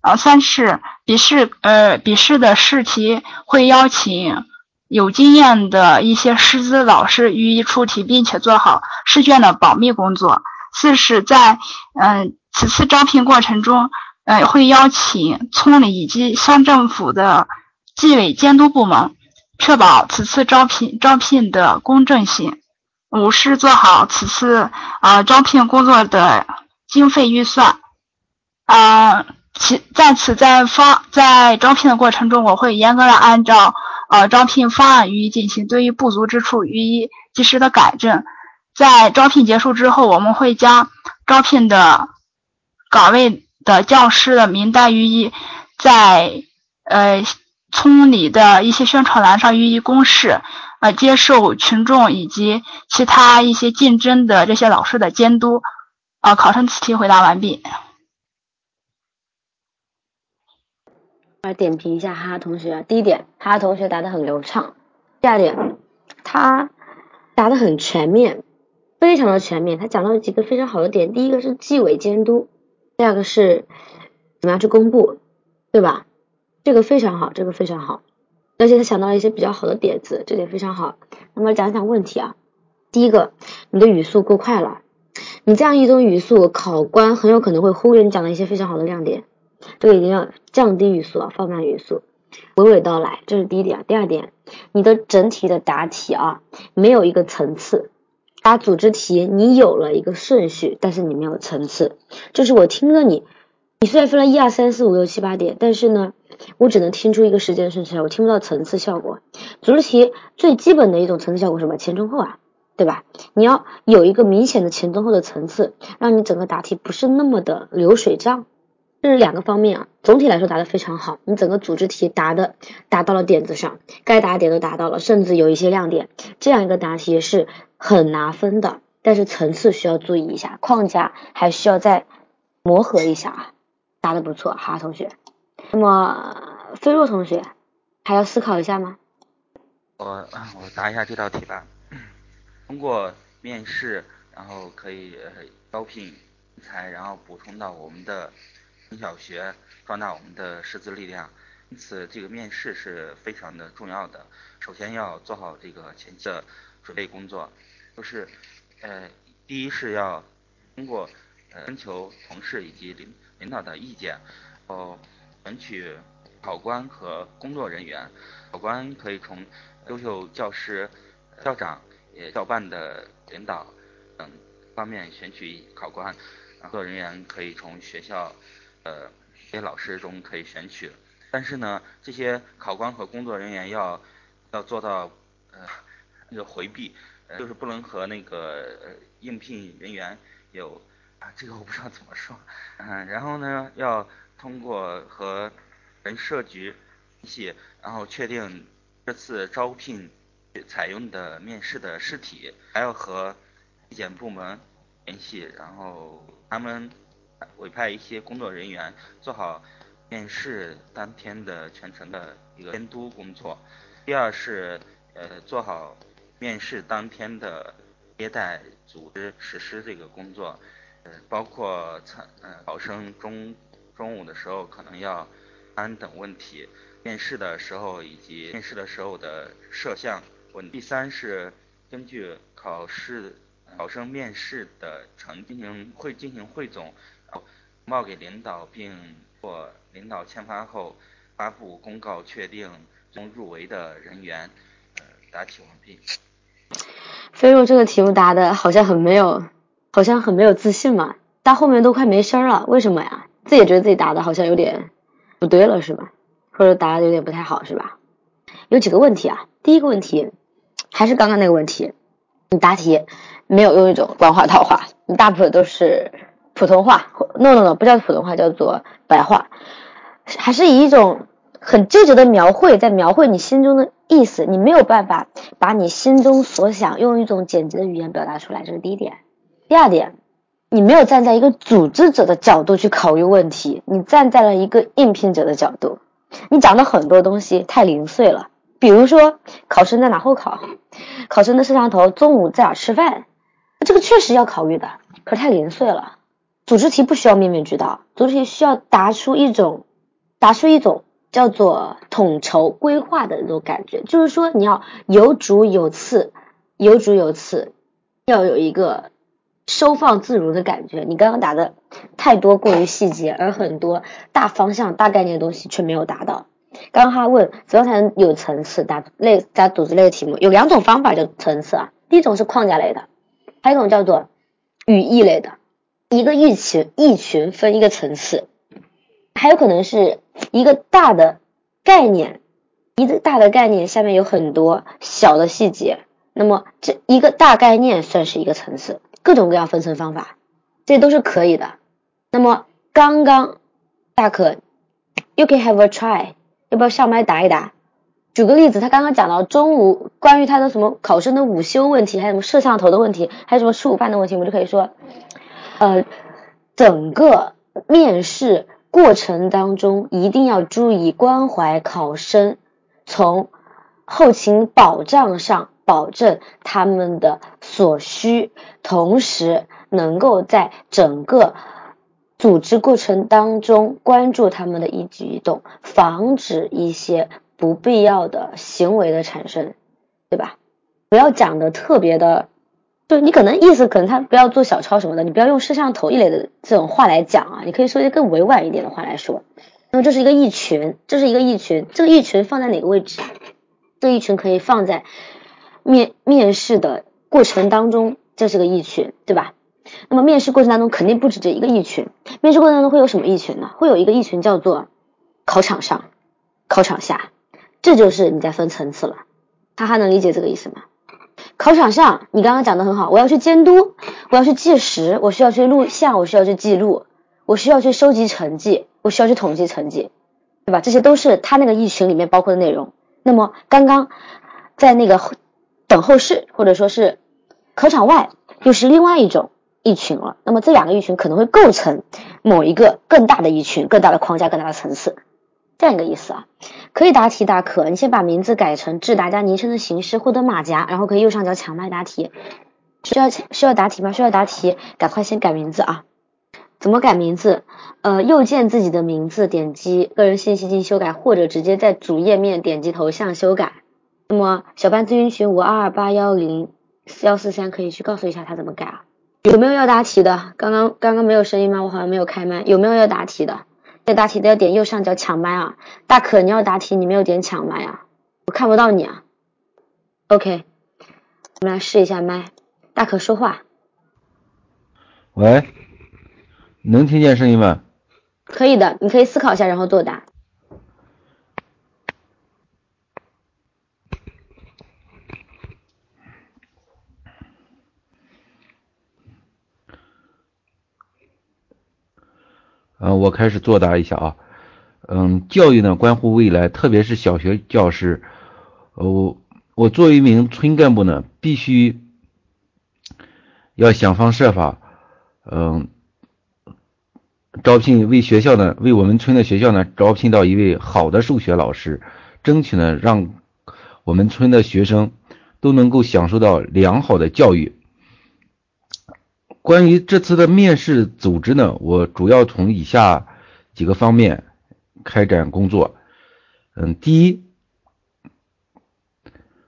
呃三是笔试呃笔试的试题会邀请有经验的一些师资老师予以出题，并且做好试卷的保密工作。四是在嗯此次招聘过程中，呃会邀请村里以及乡政府的纪委监督部门，确保此次招聘招聘的公正性。五是做好此次啊招聘工作的经费预算。啊，其在此在方在招聘的过程中，我会严格的按照呃招聘方案予以进行，对于不足之处予以及时的改正。在招聘结束之后，我们会将招聘的岗位的教师的名单予以在呃村里的一些宣传栏上予以公示，呃接受群众以及其他一些竞争的这些老师的监督。啊，考生此题回答完毕。来点评一下哈哈同学，第一点，哈哈同学答的很流畅；第二点，他答的很全面。非常的全面，他讲到了几个非常好的点。第一个是纪委监督，第二个是怎么样去公布，对吧？这个非常好，这个非常好。而且他想到了一些比较好的点子，这点非常好。那么讲讲问题啊，第一个，你的语速过快了，你这样一种语速，考官很有可能会忽略你讲的一些非常好的亮点。这个一定要降低语速啊，放慢语速，娓娓道来，这是第一点。第二点，你的整体的答题啊，没有一个层次。答组织题，你有了一个顺序，但是你没有层次。就是我听了你，你虽然分了一二三四五六七八点，但是呢，我只能听出一个时间顺序来，我听不到层次效果。组织题最基本的一种层次效果什么？前中后啊，对吧？你要有一个明显的前中后的层次，让你整个答题不是那么的流水账。这是两个方面啊，总体来说答的非常好，你整个组织题答的答到了点子上，该答点都答到了，甚至有一些亮点，这样一个答题是很拿分的，但是层次需要注意一下，框架还需要再磨合一下啊，答的不错，哈同学。那么菲若同学还要思考一下吗？我我答一下这道题吧，通过面试，然后可以招聘人才，然后补充到我们的。中小学壮大我们的师资力量，因此这个面试是非常的重要的。首先要做好这个前期的准备工作，就是呃，第一是要通过呃征求同事以及领领导的意见，哦，选取考官和工作人员。考官可以从优秀教师、校长也校办的领导等方面选取考官，工作人员可以从学校呃这些老师中可以选取。但是呢，这些考官和工作人员要要做到呃那个回避，就是不能和那个应聘人员有啊这个我不知道怎么说，嗯，然后呢要通过和人社局联系，然后确定这次招聘采用的面试的试题，还要和纪检部门联系，然后他们委派一些工作人员做好。面试当天的全程的一个监督工作，第二是呃做好面试当天的接待、组织、实施这个工作，呃包括参呃考生中中午的时候可能要安等问题，面试的时候以及面试的时候的摄像问。第三是根据考试考生面试的成进行会进行汇总，报给领导并或。领导签发后，发布公告确定中入围的人员。呃，答题完毕。飞若这个题目答的好像很没有，好像很没有自信嘛。到后面都快没声了，为什么呀？自己觉得自己答的好像有点不对了，是吧？或者答的有点不太好，是吧？有几个问题啊。第一个问题还是刚刚那个问题，你答题没有用一种官话套话，你大部分都是普通话。no no no，不叫普通话，叫做白话。还是以一种很纠结的描绘，在描绘你心中的意思，你没有办法把你心中所想用一种简洁的语言表达出来，这是第一点。第二点，你没有站在一个组织者的角度去考虑问题，你站在了一个应聘者的角度，你讲的很多东西太零碎了。比如说，考生在哪候考，考生的摄像头中午在哪吃饭，这个确实要考虑的，可是太零碎了。组织题不需要面面俱到，组织题需要答出一种。答出一种叫做统筹规划的那种感觉，就是说你要有主有次，有主有次，要有一个收放自如的感觉。你刚刚答的太多过于细节，而很多大方向、大概念的东西却没有达到。刚刚他问怎样才能有层次答类答组织类的题目，有两种方法叫层次啊。第一种是框架类的，还有一种叫做语义类的，一个一群一群分一个层次。还有可能是一个大的概念，一个大的概念下面有很多小的细节，那么这一个大概念算是一个层次，各种各样分层方法，这都是可以的。那么刚刚大可，you can have a try，要不要上麦答一答？举个例子，他刚刚讲到中午关于他的什么考生的午休问题，还有什么摄像头的问题，还有什么吃午饭的问题，我们就可以说，呃，整个面试。过程当中一定要注意关怀考生，从后勤保障上保证他们的所需，同时能够在整个组织过程当中关注他们的一举一动，防止一些不必要的行为的产生，对吧？不要讲的特别的。对你可能意思可能他不要做小抄什么的，你不要用摄像头一类的这种话来讲啊，你可以说一些更委婉一点的话来说。那么这是一个一群，这是一个一群，这个一群放在哪个位置？这一群可以放在面面试的过程当中，这是个一群，对吧？那么面试过程当中肯定不止这一个一群，面试过程当中会有什么一群呢？会有一个一群叫做考场上、考场下，这就是你在分层次了。他还能理解这个意思吗？考场上，你刚刚讲的很好，我要去监督，我要去计时，我需要去录像，我需要去记录，我需要去收集成绩，我需要去统计成绩，对吧？这些都是他那个一群里面包括的内容。那么刚刚在那个等候室或者说是考场外，又是另外一种一群了。那么这两个一群可能会构成某一个更大的一群、更大的框架、更大的层次。这样一个意思啊，可以答题大可，你先把名字改成致大家昵称的形式，获得马甲，然后可以右上角抢麦答题。需要需要答题吗？需要答题，赶快先改名字啊！怎么改名字？呃，右键自己的名字，点击个人信息进行修改，或者直接在主页面点击头像修改。那么小班咨询群五二二八幺零幺四三可以去告诉一下他怎么改啊？有没有要答题的？刚刚刚刚没有声音吗？我好像没有开麦，有没有要答题的？要答题的要点右上角抢麦啊，大可你要答题，你没有点抢麦啊，我看不到你啊。OK，我们来试一下麦，大可说话。喂，能听见声音吗？可以的，你可以思考一下，然后作答。嗯，我开始作答一下啊。嗯，教育呢关乎未来，特别是小学教师。我我作为一名村干部呢，必须要想方设法，嗯，招聘为学校呢，为我们村的学校呢，招聘到一位好的数学老师，争取呢，让我们村的学生都能够享受到良好的教育。关于这次的面试组织呢，我主要从以下几个方面开展工作。嗯，第一，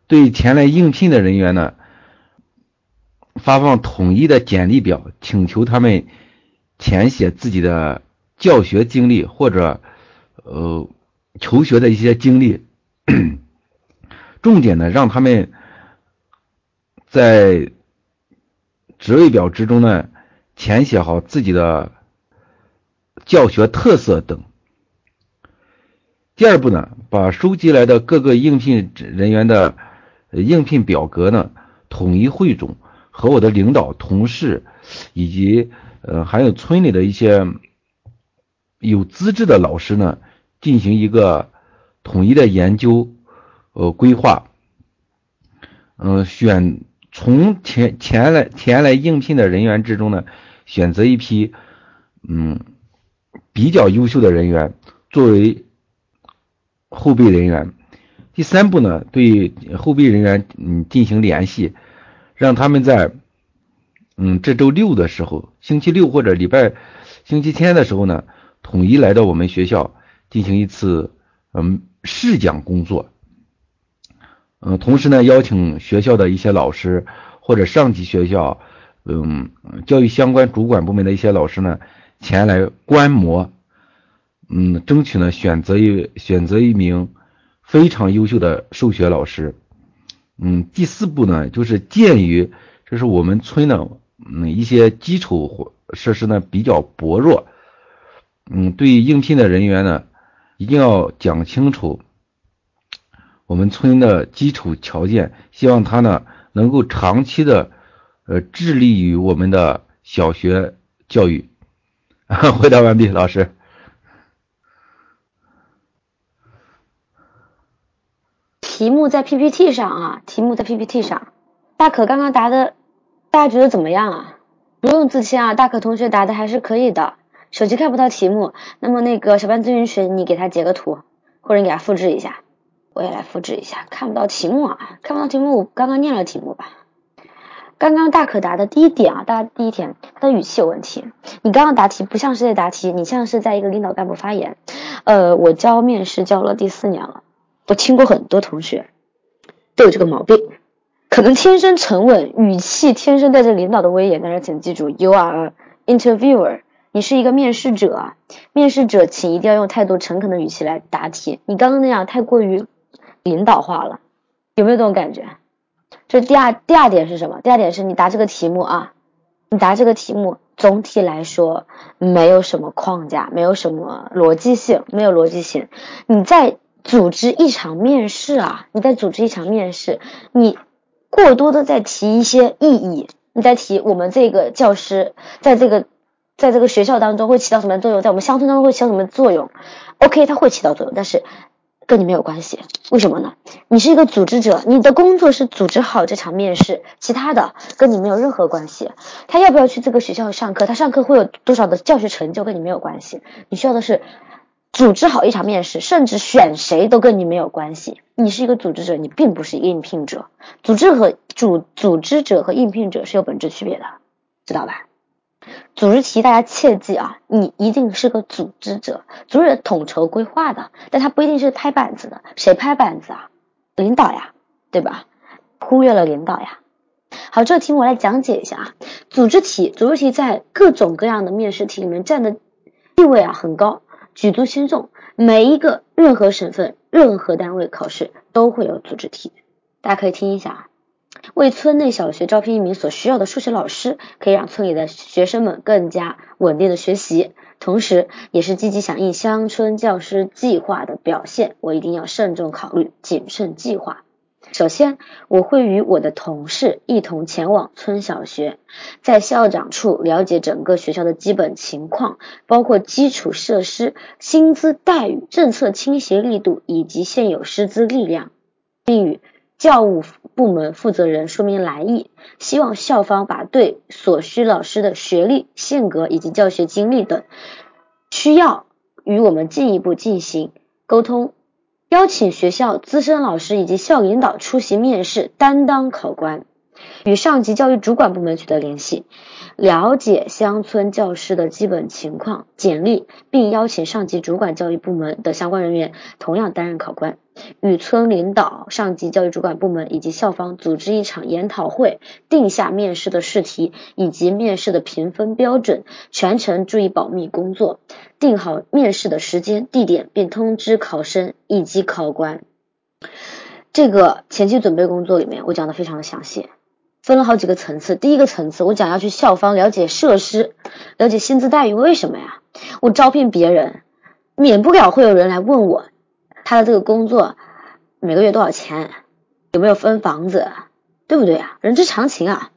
对前来应聘的人员呢，发放统一的简历表，请求他们填写自己的教学经历或者呃求学的一些经历，重点呢让他们在。职位表之中呢，填写好自己的教学特色等。第二步呢，把收集来的各个应聘人员的应聘表格呢，统一汇总，和我的领导、同事以及呃还有村里的一些有资质的老师呢，进行一个统一的研究呃规划，嗯选。从前前来前来应聘的人员之中呢，选择一批嗯比较优秀的人员作为后备人员。第三步呢，对后备人员嗯进行联系，让他们在嗯这周六的时候，星期六或者礼拜星期天的时候呢，统一来到我们学校进行一次嗯试讲工作。嗯，同时呢，邀请学校的一些老师或者上级学校，嗯，教育相关主管部门的一些老师呢，前来观摩，嗯，争取呢选择一选择一名非常优秀的数学老师。嗯，第四步呢，就是鉴于这是我们村的嗯一些基础设施呢比较薄弱，嗯，对应聘的人员呢，一定要讲清楚。我们村的基础条件，希望他呢能够长期的呃致力于我们的小学教育。回答完毕，老师。题目在 PPT 上啊，题目在 PPT 上。大可刚刚答的，大家觉得怎么样啊？不用自谦啊，大可同学答的还是可以的。手机看不到题目，那么那个小班咨询群，你给他截个图，或者你给他复制一下。我也来复制一下，看不到题目啊，看不到题目，我刚刚念了题目吧。刚刚大可答的第一点啊，大家第一点，他的语气有问题。你刚刚答题不像是在答题，你像是在一个领导干部发言。呃，我教面试教了第四年了，我听过很多同学都有这个毛病，可能天生沉稳，语气天生带着领导的威严。但是请记住，You are interviewer。你是一个面试者，面试者请一定要用态度诚恳的语气来答题。你刚刚那样太过于。领导化了，有没有这种感觉？这第二第二点是什么？第二点是你答这个题目啊，你答这个题目总体来说没有什么框架，没有什么逻辑性，没有逻辑性。你在组织一场面试啊，你在组织一场面试，你过多的在提一些意义，你在提我们这个教师在这个在这个学校当中会起到什么作用，在我们乡村当中会起到什么作用？OK，它会起到作用，但是。跟你没有关系，为什么呢？你是一个组织者，你的工作是组织好这场面试，其他的跟你没有任何关系。他要不要去这个学校上课，他上课会有多少的教学成就，跟你没有关系。你需要的是组织好一场面试，甚至选谁都跟你没有关系。你是一个组织者，你并不是应聘者。组织和组组织者和应聘者是有本质区别的，知道吧？组织题，大家切记啊！你一定是个组织者，组织者统筹规划的，但他不一定是拍板子的。谁拍板子啊？领导呀，对吧？忽略了领导呀。好，这个题我来讲解一下啊。组织题，组织题在各种各样的面试题里面占的地位啊很高，举足轻重。每一个任何省份、任何单位考试都会有组织题，大家可以听一下啊。为村内小学招聘一名所需要的数学老师，可以让村里的学生们更加稳定的学习，同时也是积极响应乡村教师计划的表现。我一定要慎重考虑，谨慎计划。首先，我会与我的同事一同前往村小学，在校长处了解整个学校的基本情况，包括基础设施、薪资待遇、政策倾斜力度以及现有师资力量，并与教务部门负责人说明来意。希望校方把对所需老师的学历、性格以及教学经历等需要与我们进一步进行沟通。邀请学校资深老师以及校领导出席面试，担当考官，与上级教育主管部门取得联系，了解乡村教师的基本情况简历，并邀请上级主管教育部门的相关人员同样担任考官。与村领导、上级教育主管部门以及校方组织一场研讨会，定下面试的试题以及面试的评分标准，全程注意保密工作，定好面试的时间、地点，并通知考生以及考官。这个前期准备工作里面，我讲的非常的详细，分了好几个层次。第一个层次，我讲要去校方了解设施，了解薪资待遇。为什么呀？我招聘别人，免不了会有人来问我。他的这个工作每个月多少钱？有没有分房子？对不对啊？人之常情啊！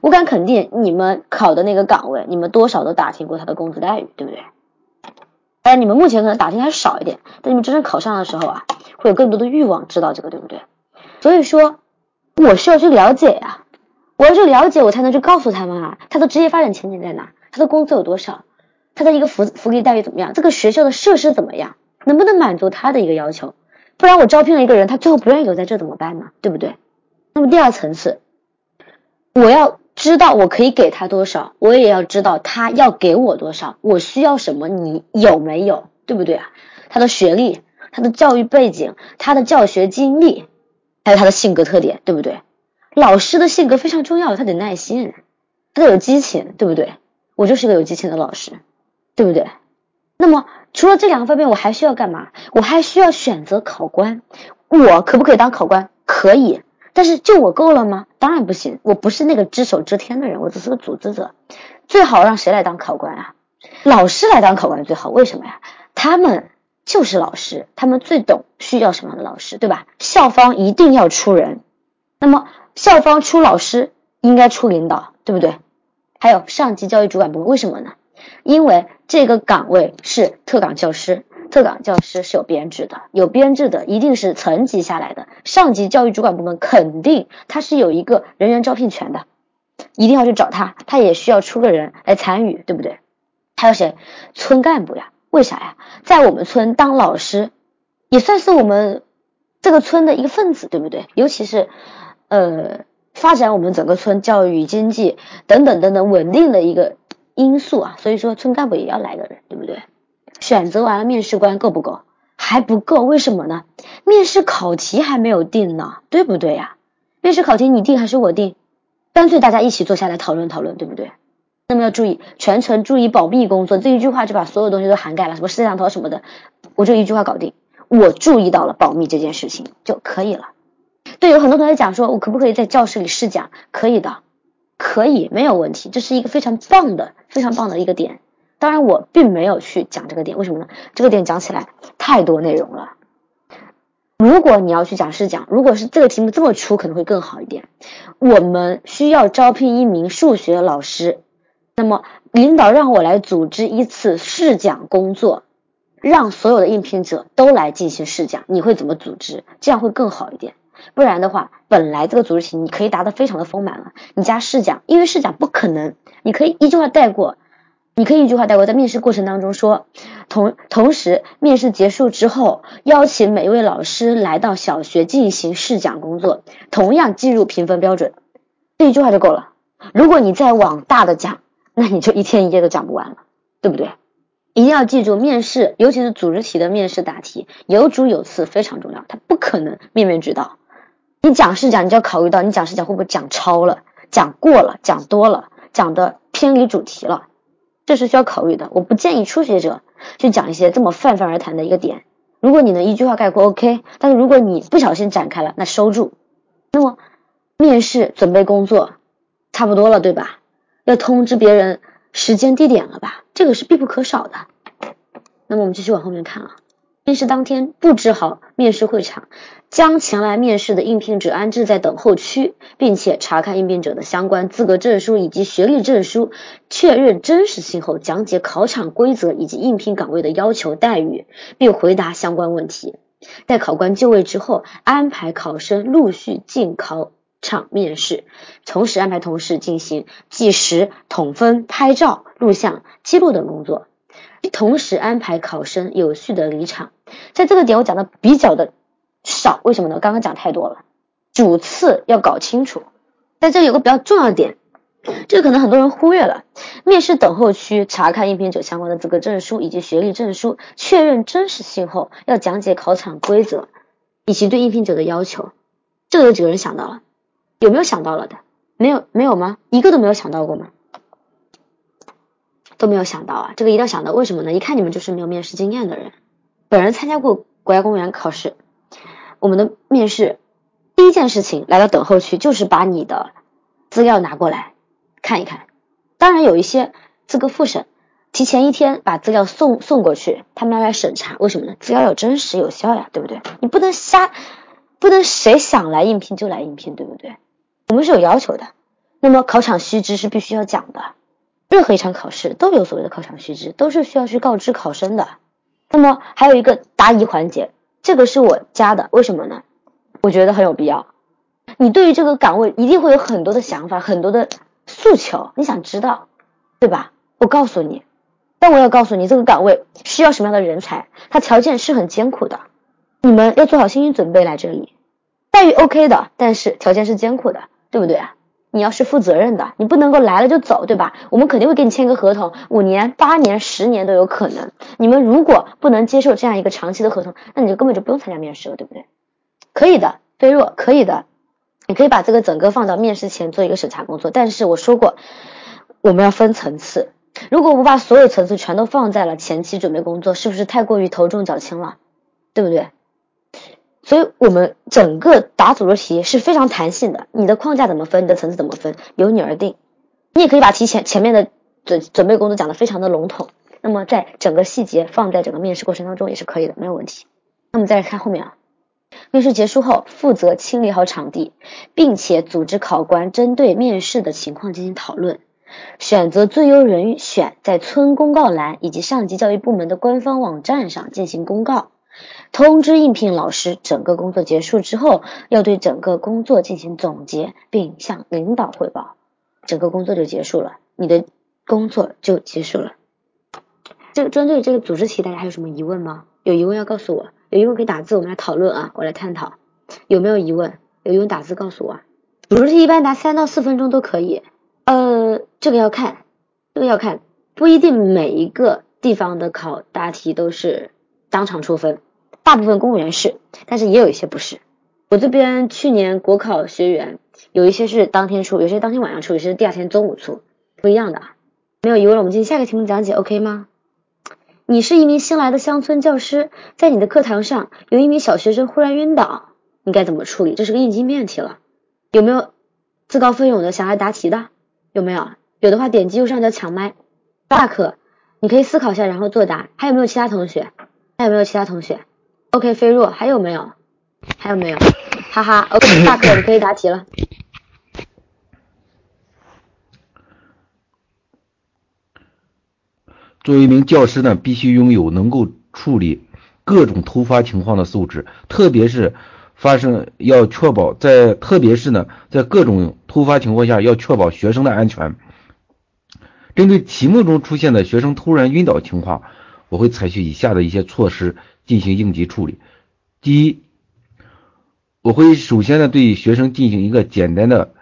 我敢肯定，你们考的那个岗位，你们多少都打听过他的工资待遇，对不对？但是，你们目前可能打听还少一点，但你们真正考上的时候啊，会有更多的欲望知道这个，对不对？所以说，我需要去了解呀，我要去了解，我才能去告诉他们啊，他的职业发展前景在哪？他的工资有多少？他的一个福福利待遇怎么样？这个学校的设施怎么样？能不能满足他的一个要求？不然我招聘了一个人，他最后不愿意留在这怎么办呢？对不对？那么第二层次，我要知道我可以给他多少，我也要知道他要给我多少，我需要什么，你有没有？对不对啊？他的学历、他的教育背景、他的教学经历，还有他的性格特点，对不对？老师的性格非常重要，他得耐心，他得有激情，对不对？我就是个有激情的老师，对不对？那么。除了这两个方面，我还需要干嘛？我还需要选择考官。我可不可以当考官？可以，但是就我够了吗？当然不行。我不是那个只手遮天的人，我只是个组织者。最好让谁来当考官啊？老师来当考官最好。为什么呀？他们就是老师，他们最懂需要什么样的老师，对吧？校方一定要出人。那么校方出老师，应该出领导，对不对？还有上级教育主管部门，为什么呢？因为这个岗位是特岗教师，特岗教师是有编制的，有编制的一定是层级下来的，上级教育主管部门肯定他是有一个人员招聘权的，一定要去找他，他也需要出个人来参与，对不对？还有谁？村干部呀？为啥呀？在我们村当老师，也算是我们这个村的一个分子，对不对？尤其是呃，发展我们整个村教育经济等等等等稳定的一个。因素啊，所以说村干部也要来个人，对不对？选择完了，面试官够不够？还不够，为什么呢？面试考题还没有定呢，对不对呀？面试考题你定还是我定？干脆大家一起坐下来讨论讨论，对不对？那么要注意，全程注意保密工作，这一句话就把所有东西都涵盖了，什么摄像头什么的，我就一句话搞定。我注意到了保密这件事情就可以了。对，有很多同学讲说，我可不可以在教室里试讲？可以的。可以，没有问题，这是一个非常棒的、非常棒的一个点。当然，我并没有去讲这个点，为什么呢？这个点讲起来太多内容了。如果你要去讲试讲，如果是这个题目这么出，可能会更好一点。我们需要招聘一名数学老师，那么领导让我来组织一次试讲工作，让所有的应聘者都来进行试讲，你会怎么组织？这样会更好一点。不然的话，本来这个组织题你可以答得非常的丰满了，你加试讲，因为试讲不可能，你可以一句话带过，你可以一句话带过，在面试过程当中说，同同时面试结束之后，邀请每一位老师来到小学进行试讲工作，同样计入评分标准，这一句话就够了。如果你再往大的讲，那你就一天一夜都讲不完了，对不对？一定要记住，面试尤其是组织题的面试答题，有主有次非常重要，它不可能面面俱到。你讲是讲，你就要考虑到你讲是讲会不会讲超了、讲过了、讲多了、讲的偏离主题了，这是需要考虑的。我不建议初学者去讲一些这么泛泛而谈的一个点。如果你能一句话概括，OK；但是如果你不小心展开了，那收住。那么面试准备工作差不多了，对吧？要通知别人时间地点了吧？这个是必不可少的。那么我们继续往后面看啊。面试当天布置好面试会场，将前来面试的应聘者安置在等候区，并且查看应聘者的相关资格证书以及学历证书，确认真实性后，讲解考场规则以及应聘岗位的要求待遇，并回答相关问题。待考官就位之后，安排考生陆续进考场面试，同时安排同事进行计时、统分、拍照、录像、记录等工作。同时安排考生有序的离场，在这个点我讲的比较的少，为什么呢？刚刚讲太多了，主次要搞清楚。在这里有个比较重要的点，这个可能很多人忽略了。面试等候区查看应聘者相关的资格证书以及学历证书，确认真实性后，要讲解考场规则以及对应聘者的要求。这个有几个人想到了？有没有想到了的？没有？没有吗？一个都没有想到过吗？都没有想到啊，这个一定要想到，为什么呢？一看你们就是没有面试经验的人。本人参加过国家公务员考试，我们的面试第一件事情来到等候区，就是把你的资料拿过来看一看。当然有一些资格复审，提前一天把资料送送过去，他们要来审查，为什么呢？资料要真实有效呀，对不对？你不能瞎，不能谁想来应聘就来应聘，对不对？我们是有要求的。那么考场须知是必须要讲的。任何一场考试都有所谓的考场须知，都是需要去告知考生的。那么还有一个答疑环节，这个是我加的，为什么呢？我觉得很有必要。你对于这个岗位一定会有很多的想法，很多的诉求，你想知道，对吧？我告诉你，但我要告诉你，这个岗位需要什么样的人才，它条件是很艰苦的，你们要做好心理准备来这里。待遇 OK 的，但是条件是艰苦的，对不对啊？你要是负责任的，你不能够来了就走，对吧？我们肯定会给你签个合同，五年、八年、十年都有可能。你们如果不能接受这样一个长期的合同，那你就根本就不用参加面试了，对不对？可以的，飞若可以的，你可以把这个整个放到面试前做一个审查工作。但是我说过，我们要分层次。如果我把所有层次全都放在了前期准备工作，是不是太过于头重脚轻了？对不对？所以我们整个答组织题是非常弹性的，你的框架怎么分，你的层次怎么分，由你而定。你也可以把提前前面的准准备工作讲的非常的笼统，那么在整个细节放在整个面试过程当中也是可以的，没有问题。那么再来看后面啊，面试结束后负责清理好场地，并且组织考官针对面试的情况进行讨论，选择最优人选，在村公告栏以及上级教育部门的官方网站上进行公告。通知应聘老师，整个工作结束之后，要对整个工作进行总结，并向领导汇报。整个工作就结束了，你的工作就结束了。这个针对这个组织题，大家还有什么疑问吗？有疑问要告诉我，有疑问可以打字，我们来讨论啊，我来探讨。有没有疑问？有疑问打字告诉我。组织题一般答三到四分钟都可以。呃，这个要看，这个要看，不一定每一个地方的考答题都是当场出分。大部分公务员是，但是也有一些不是。我这边去年国考学员有一些是当天出，有些当天晚上出，有些第二天中午出，不一样的。没有疑问了，我们进行下一个题目讲解，OK 吗？你是一名新来的乡村教师，在你的课堂上有一名小学生忽然晕倒，你该怎么处理？这是个应急面题了。有没有自告奋勇的想来答题的？有没有？有的话点击右上角抢麦。大可，你可以思考一下然后作答。还有没有其他同学？还有没有其他同学？OK，飞若还有没有？还有没有？哈哈，OK，大哥你可以答题了。作为一名教师呢，必须拥有能够处理各种突发情况的素质，特别是发生要确保在，特别是呢，在各种突发情况下要确保学生的安全。针对题目中出现的学生突然晕倒情况，我会采取以下的一些措施。进行应急处理。第一，我会首先呢对学生进行一个简单的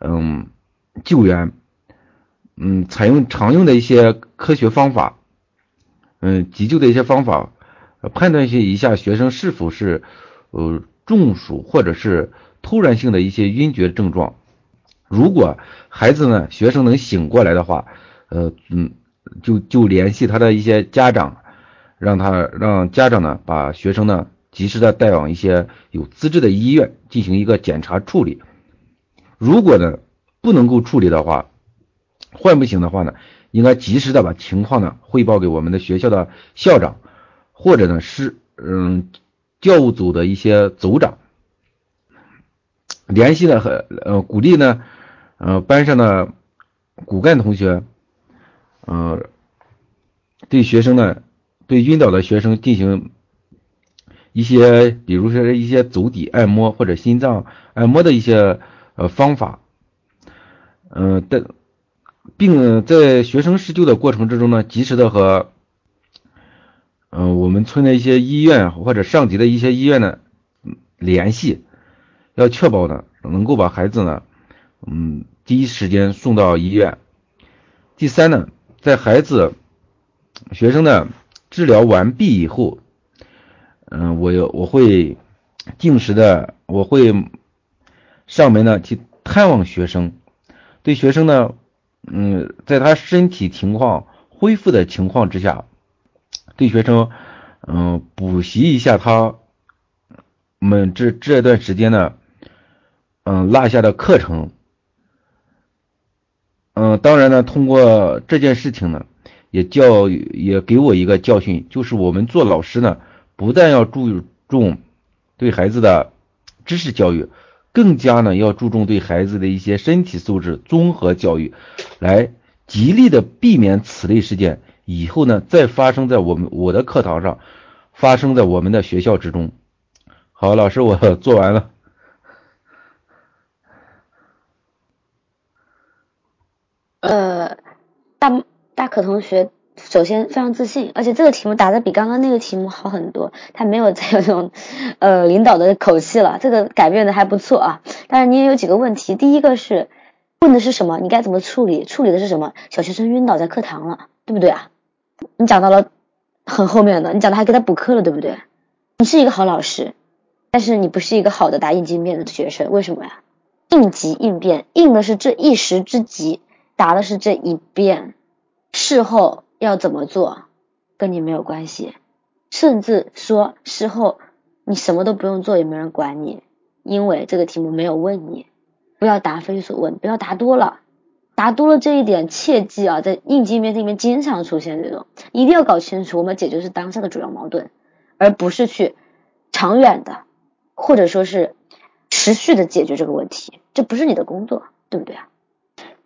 嗯救援，嗯，采用常用的一些科学方法，嗯，急救的一些方法，判断一些一下学生是否是呃中暑或者是突然性的一些晕厥症状。如果孩子呢学生能醒过来的话，呃嗯，就就联系他的一些家长。让他让家长呢把学生呢及时的带往一些有资质的医院进行一个检查处理。如果呢不能够处理的话，换不行的话呢，应该及时的把情况呢汇报给我们的学校的校长，或者呢是嗯教务组的一些组长，联系呢和呃鼓励呢呃班上的骨干同学，呃对学生呢对晕倒的学生进行一些比如说一些足底按摩或者心脏按摩的一些呃方法，嗯的。并在学生施救的过程之中呢，及时的和，嗯，我们村的一些医院或者上级的一些医院呢联系，要确保呢能够把孩子呢，嗯，第一时间送到医院。第三呢，在孩子、学生的治疗完毕以后，嗯，我有我会定时的，我会上门呢去探望学生，对学生呢。嗯，在他身体情况恢复的情况之下，对学生，嗯，补习一下他们这这段时间呢，嗯，落下的课程。嗯，当然呢，通过这件事情呢，也教育也给我一个教训，就是我们做老师呢，不但要注重对孩子的知识教育。更加呢要注重对孩子的一些身体素质综合教育，来极力的避免此类事件以后呢再发生在我们我的课堂上，发生在我们的学校之中。好，老师我做完了。呃，大大可同学。首先非常自信，而且这个题目答的比刚刚那个题目好很多，他没有再有这种呃领导的口气了，这个改变的还不错啊。但是你也有几个问题，第一个是问的是什么？你该怎么处理？处理的是什么？小学生晕倒在课堂了，对不对啊？你讲到了很后面的，你讲的还给他补课了，对不对？你是一个好老师，但是你不是一个好的答应急应变的学生，为什么呀？应急应变，应的是这一时之急，答的是这一遍，事后。要怎么做，跟你没有关系，甚至说事后你什么都不用做，也没人管你，因为这个题目没有问你。不要答非所问，不要答多了，答多了这一点切记啊，在应急应变里面经常出现这种，一定要搞清楚，我们解决是当下的主要矛盾，而不是去长远的或者说是持续的解决这个问题，这不是你的工作，对不对啊？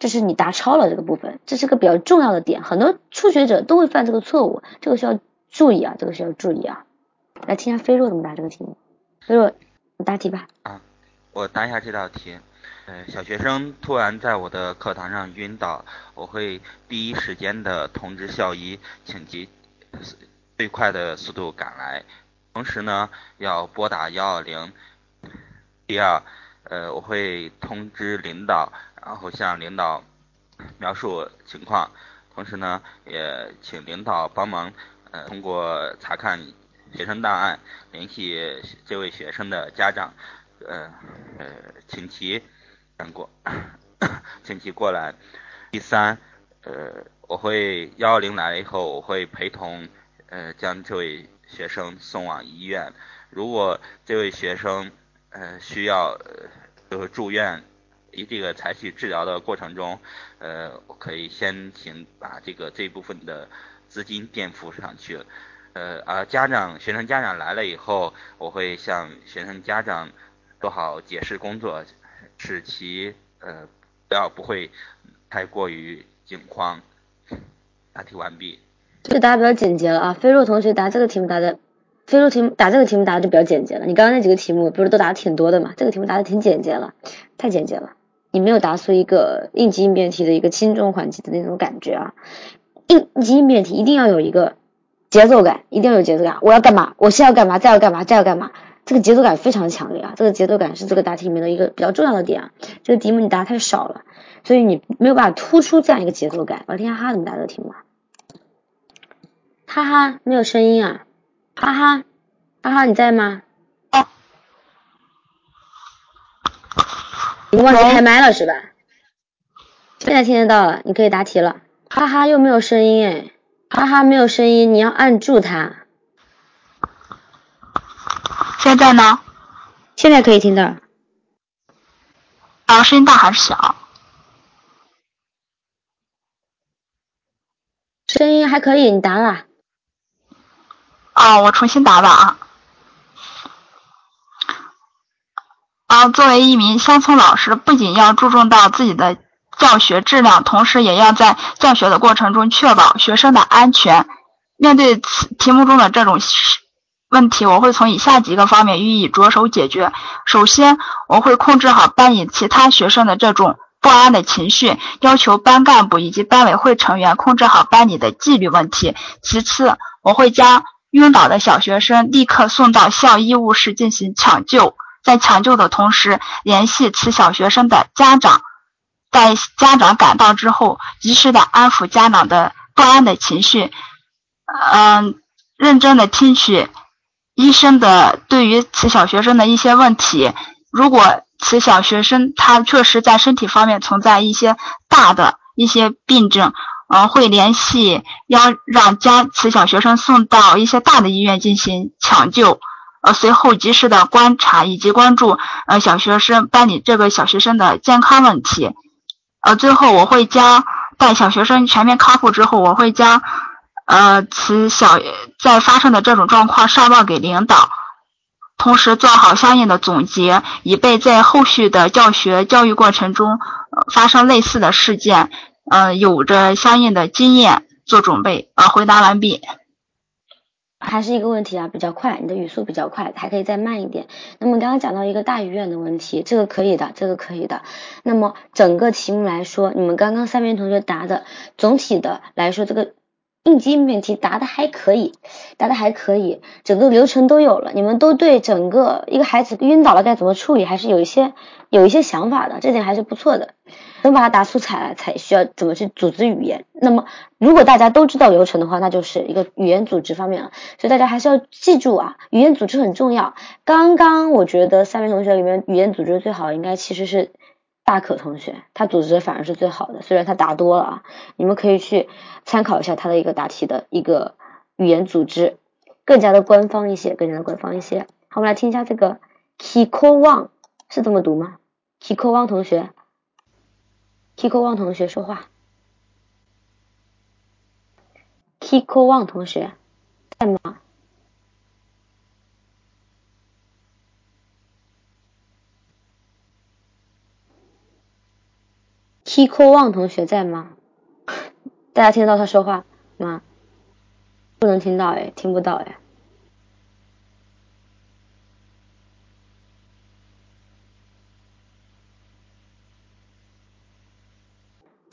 这是你答超了这个部分，这是个比较重要的点，很多初学者都会犯这个错误，这个需要注意啊，这个需要注意啊。来听一下飞若怎么答这个题目，飞若你答题吧。啊，我答一下这道题。呃，小学生突然在我的课堂上晕倒，我会第一时间的通知校医，请急最快的速度赶来，同时呢要拨打幺二零。第二，呃，我会通知领导。然后向领导描述情况，同时呢，也请领导帮忙，呃，通过查看学生档案，联系这位学生的家长，呃呃，请其过，请其过来。第三，呃，我会幺二零来了以后，我会陪同，呃，将这位学生送往医院。如果这位学生，呃，需要就是住院。以这个采取治疗的过程中，呃，我可以先行把这个这部分的资金垫付上去，呃，而家长学生家长来了以后，我会向学生家长做好解释工作，使其呃不要不会太过于惊慌。答题完毕。这个答比较简洁了啊，飞若同学答这个题目答的，非洲题目答这个题目答的就比较简洁了。你刚刚那几个题目不是都答的挺多的嘛？这个题目答的挺简洁了，太简洁了。你没有答出一个应急应变题的一个轻重缓急的那种感觉啊！应急应变题一定要有一个节奏感，一定要有节奏感。我要干嘛？我先要干嘛？再要干嘛？再要干嘛？这个节奏感非常强烈啊！这个节奏感是这个答题里面的一个比较重要的点啊。这个题目你答太少了，所以你没有办法突出这样一个节奏感。我听哈哈怎么答这个题目啊？哈哈，没有声音啊！哈哈，哈哈，你在吗？哦你忘记开麦了是吧？现在听得到了，你可以答题了。哈哈，又没有声音哎，哈哈，没有声音，你要按住它。现在呢？现在可以听到。啊，声音大还是小？声音还可以，你答了。哦，我重新答吧啊。啊，作为一名乡村老师，不仅要注重到自己的教学质量，同时也要在教学的过程中确保学生的安全。面对此题目中的这种问题，我会从以下几个方面予以着手解决。首先，我会控制好班里其他学生的这种不安的情绪，要求班干部以及班委会成员控制好班里的纪律问题。其次，我会将晕倒的小学生立刻送到校医务室进行抢救，在抢救的同时，联系此小学生的家长，在家长赶到之后，及时的安抚家长的不安的情绪，嗯，认真的听取。医生的对于此小学生的一些问题，如果此小学生他确实在身体方面存在一些大的一些病症，呃，会联系要让将此小学生送到一些大的医院进行抢救，呃，随后及时的观察以及关注呃小学生班里这个小学生的健康问题，呃，最后我会将待小学生全面康复之后，我会将。呃，此小在发生的这种状况上报给领导，同时做好相应的总结，以备在后续的教学教育过程中发生类似的事件，呃，有着相应的经验做准备。呃，回答完毕。还是一个问题啊，比较快，你的语速比较快，还可以再慢一点。那么刚刚讲到一个大医院的问题，这个可以的，这个可以的。那么整个题目来说，你们刚刚三名同学答的，总体的来说这个。应急应变题答的还可以，答的还可以，整个流程都有了。你们都对整个一个孩子晕倒了该怎么处理，还是有一些有一些想法的，这点还是不错的。能把它答出彩来，才需要怎么去组织语言。那么，如果大家都知道流程的话，那就是一个语言组织方面了。所以大家还是要记住啊，语言组织很重要。刚刚我觉得三名同学里面语言组织最好应该其实是。大可同学，他组织反而是最好的，虽然他答多了啊，你们可以去参考一下他的一个答题的一个语言组织，更加的官方一些，更加的官方一些。好，我们来听一下这个 Kiko Wang 是这么读吗？Kiko Wang 同学，Kiko Wang 同学说话，Kiko Wang 同学在吗？Kiko Wang 同学在吗？大家听得到他说话吗？不能听到哎，听不到哎。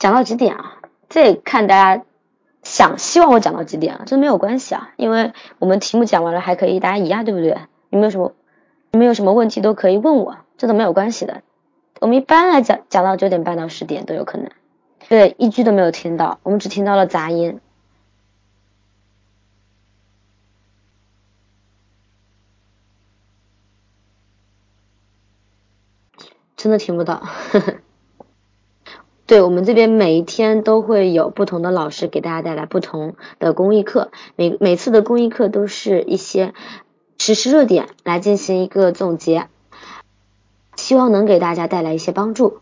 讲到几点啊？这看大家想希望我讲到几点啊？这没有关系啊，因为我们题目讲完了还可以大家疑啊，对不对？有没有什么你们有什么问题都可以问我，这都没有关系的。我们一般来讲讲到九点半到十点都有可能，对，一句都没有听到，我们只听到了杂音，真的听不到。呵 呵对我们这边每一天都会有不同的老师给大家带来不同的公益课，每每次的公益课都是一些实时热点来进行一个总结。希望能给大家带来一些帮助。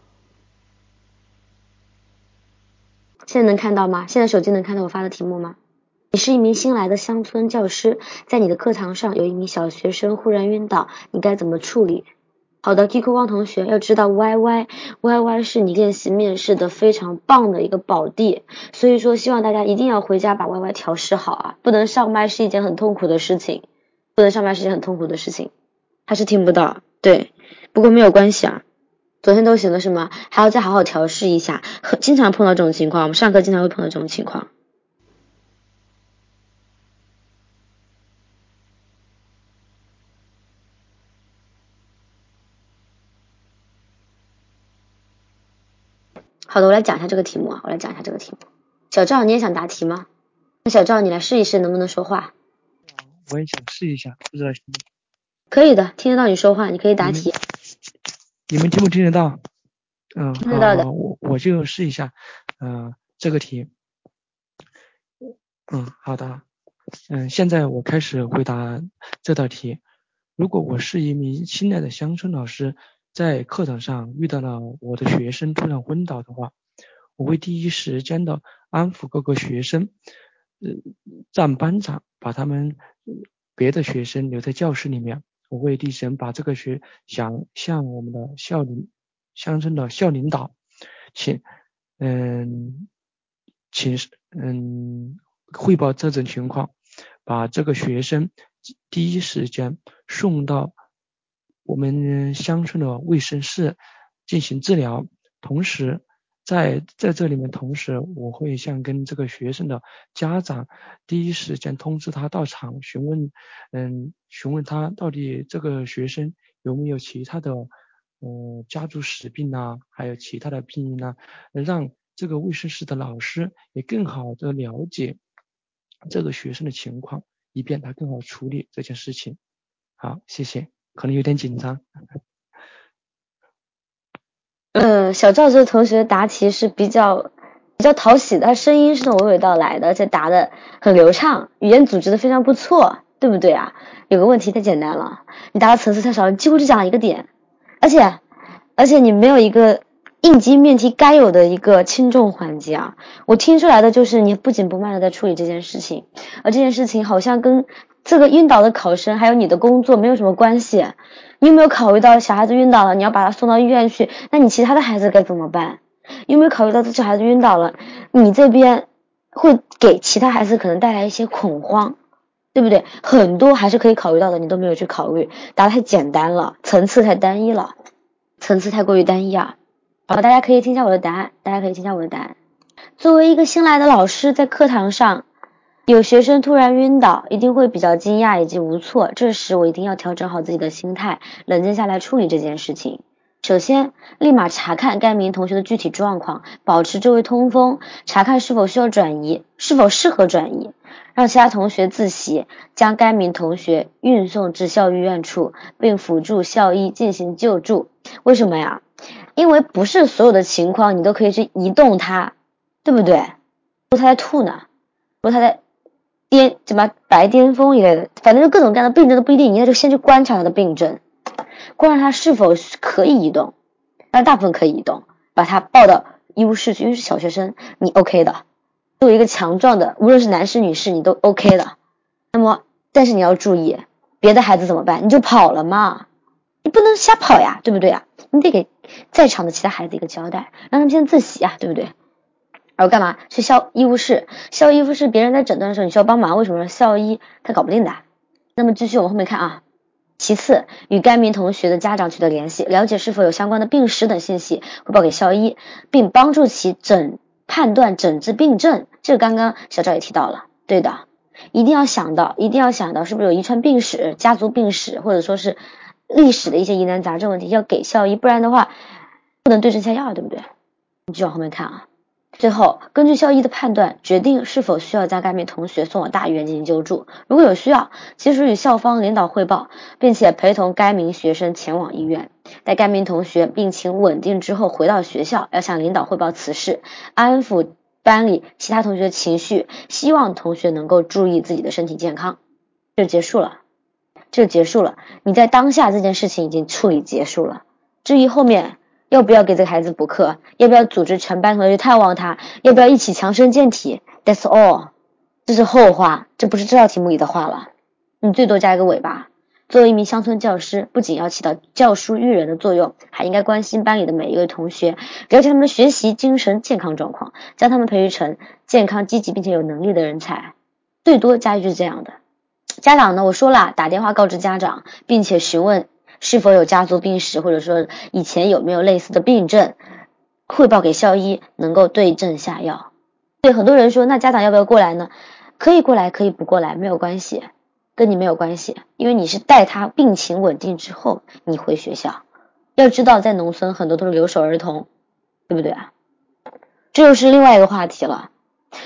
现在能看到吗？现在手机能看到我发的题目吗？你是一名新来的乡村教师，在你的课堂上有一名小学生忽然晕倒，你该怎么处理？好的，Kiko 汪同学要知道，Y Y Y Y 是你练习面试的非常棒的一个宝地，所以说希望大家一定要回家把 Y Y 调试好啊！不能上麦是一件很痛苦的事情，不能上麦是一件很痛苦的事情，他是听不到，对。不过没有关系啊，昨天都行了是吗？还要再好好调试一下，经常碰到这种情况，我们上课经常会碰到这种情况。好的，我来讲一下这个题目啊，我来讲一下这个题目。小赵，你也想答题吗？那小赵，你来试一试能不能说话。我也想试一下，不知道行不行？可以的，听得到你说话，你可以答题。你们听不听得到？嗯，听得到的。我我就试一下，嗯，这个题。嗯，好的。嗯，现在我开始回答这道题。如果我是一名新来的乡村老师，在课堂上遇到了我的学生突然昏倒的话，我会第一时间的安抚各个学生，呃，站班长把他们别的学生留在教室里面。我会第一时间把这个学想向我们的校领乡村的校领导，请嗯请嗯汇报这种情况，把这个学生第一时间送到我们乡村的卫生室进行治疗，同时。在在这里面，同时我会向跟这个学生的家长第一时间通知他到场询问，嗯，询问他到底这个学生有没有其他的，呃，家族史病啊，还有其他的病因啊，让这个卫生室的老师也更好的了解这个学生的情况，以便他更好处理这件事情。好，谢谢，可能有点紧张。嗯，小赵这个同学答题是比较比较讨喜的，他声音是娓娓道来的，而且答的很流畅，语言组织的非常不错，对不对啊？有个问题太简单了，你答的层次太少，你几乎只讲了一个点，而且而且你没有一个应急面题该有的一个轻重缓急啊！我听出来的就是你不紧不慢的在处理这件事情，而这件事情好像跟这个晕倒的考生还有你的工作没有什么关系。你有没有考虑到小孩子晕倒了，你要把他送到医院去？那你其他的孩子该怎么办？有没有考虑到这小孩子晕倒了，你这边会给其他孩子可能带来一些恐慌，对不对？很多还是可以考虑到的，你都没有去考虑，答的太简单了，层次太单一了，层次太过于单一啊！好，大家可以听一下我的答案，大家可以听一下我的答案。作为一个新来的老师，在课堂上。有学生突然晕倒，一定会比较惊讶以及无措。这时我一定要调整好自己的心态，冷静下来处理这件事情。首先，立马查看该名同学的具体状况，保持周围通风，查看是否需要转移，是否适合转移，让其他同学自习，将该名同学运送至校医院处，并辅助校医进行救助。为什么呀？因为不是所有的情况你都可以去移动他，对不对？说他在吐呢，说他在。癫什么白癜风一类的，反正就各种各样的病症都不一定，你就先去观察他的病症，观察他是否可以移动，但大部分可以移动，把他抱到医务室去，因为是小学生，你 OK 的，作为一个强壮的，无论是男士女士，你都 OK 的。那么，但是你要注意，别的孩子怎么办？你就跑了嘛，你不能瞎跑呀，对不对啊？你得给在场的其他孩子一个交代，让他们先自习啊，对不对？然后干嘛？去校医务室，校医务室别人在诊断的时候，你需要帮忙。为什么？校医他搞不定的。那么继续往后面看啊。其次，与该名同学的家长取得联系，了解是否有相关的病史等信息，汇报给校医，并帮助其诊判断诊治病症。这个刚刚小赵也提到了，对的，一定要想到，一定要想到是不是有遗传病史、家族病史，或者说是历史的一些疑难杂症问题，要给校医，不然的话不能对症下药，对不对？你继续往后面看啊。最后，根据校医的判断，决定是否需要将该名同学送往大医院进行救助。如果有需要，及时与校方领导汇报，并且陪同该名学生前往医院。待该名同学病情稳定之后，回到学校，要向领导汇报此事，安抚班里其他同学的情绪，希望同学能够注意自己的身体健康。就结束了，就结束了。你在当下这件事情已经处理结束了。至于后面。要不要给这个孩子补课？要不要组织全班同学去探望他？要不要一起强身健体？That's all，这是后话，这不是这道题目里的话了。你最多加一个尾巴。作为一名乡村教师，不仅要起到教书育人的作用，还应该关心班里的每一位同学，了解他们的学习、精神健康状况，将他们培育成健康、积极并且有能力的人才。最多加一句这样的。家长呢？我说了，打电话告知家长，并且询问。是否有家族病史，或者说以前有没有类似的病症，汇报给校医，能够对症下药。对很多人说，那家长要不要过来呢？可以过来，可以不过来，没有关系，跟你没有关系，因为你是带他病情稳定之后你回学校。要知道，在农村很多都是留守儿童，对不对啊？这又是另外一个话题了。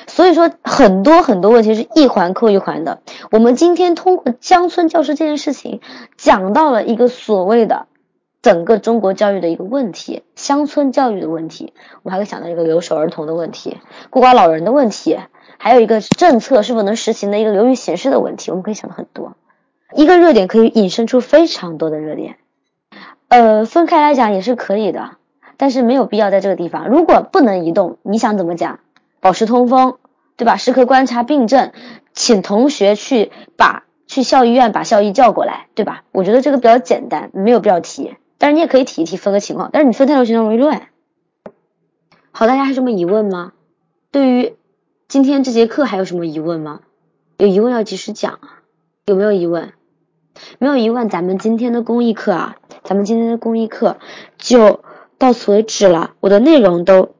所以说，很多很多问题是一环扣一环的。我们今天通过乡村教师这件事情，讲到了一个所谓的整个中国教育的一个问题，乡村教育的问题。我们还会想到一个留守儿童的问题，孤寡老人的问题，还有一个政策是否能实行的一个流于形式的问题。我们可以想到很多，一个热点可以引申出非常多的热点。呃，分开来讲也是可以的，但是没有必要在这个地方。如果不能移动，你想怎么讲？保持通风，对吧？时刻观察病症，请同学去把去校医院把校医叫过来，对吧？我觉得这个比较简单，没有必要提。但是你也可以提一提分个情况，但是你分太多情况容易乱。好，大家还有什么疑问吗？对于今天这节课还有什么疑问吗？有疑问要及时讲啊！有没有疑问？没有疑问，咱们今天的公益课啊，咱们今天的公益课就到此为止了。我的内容都，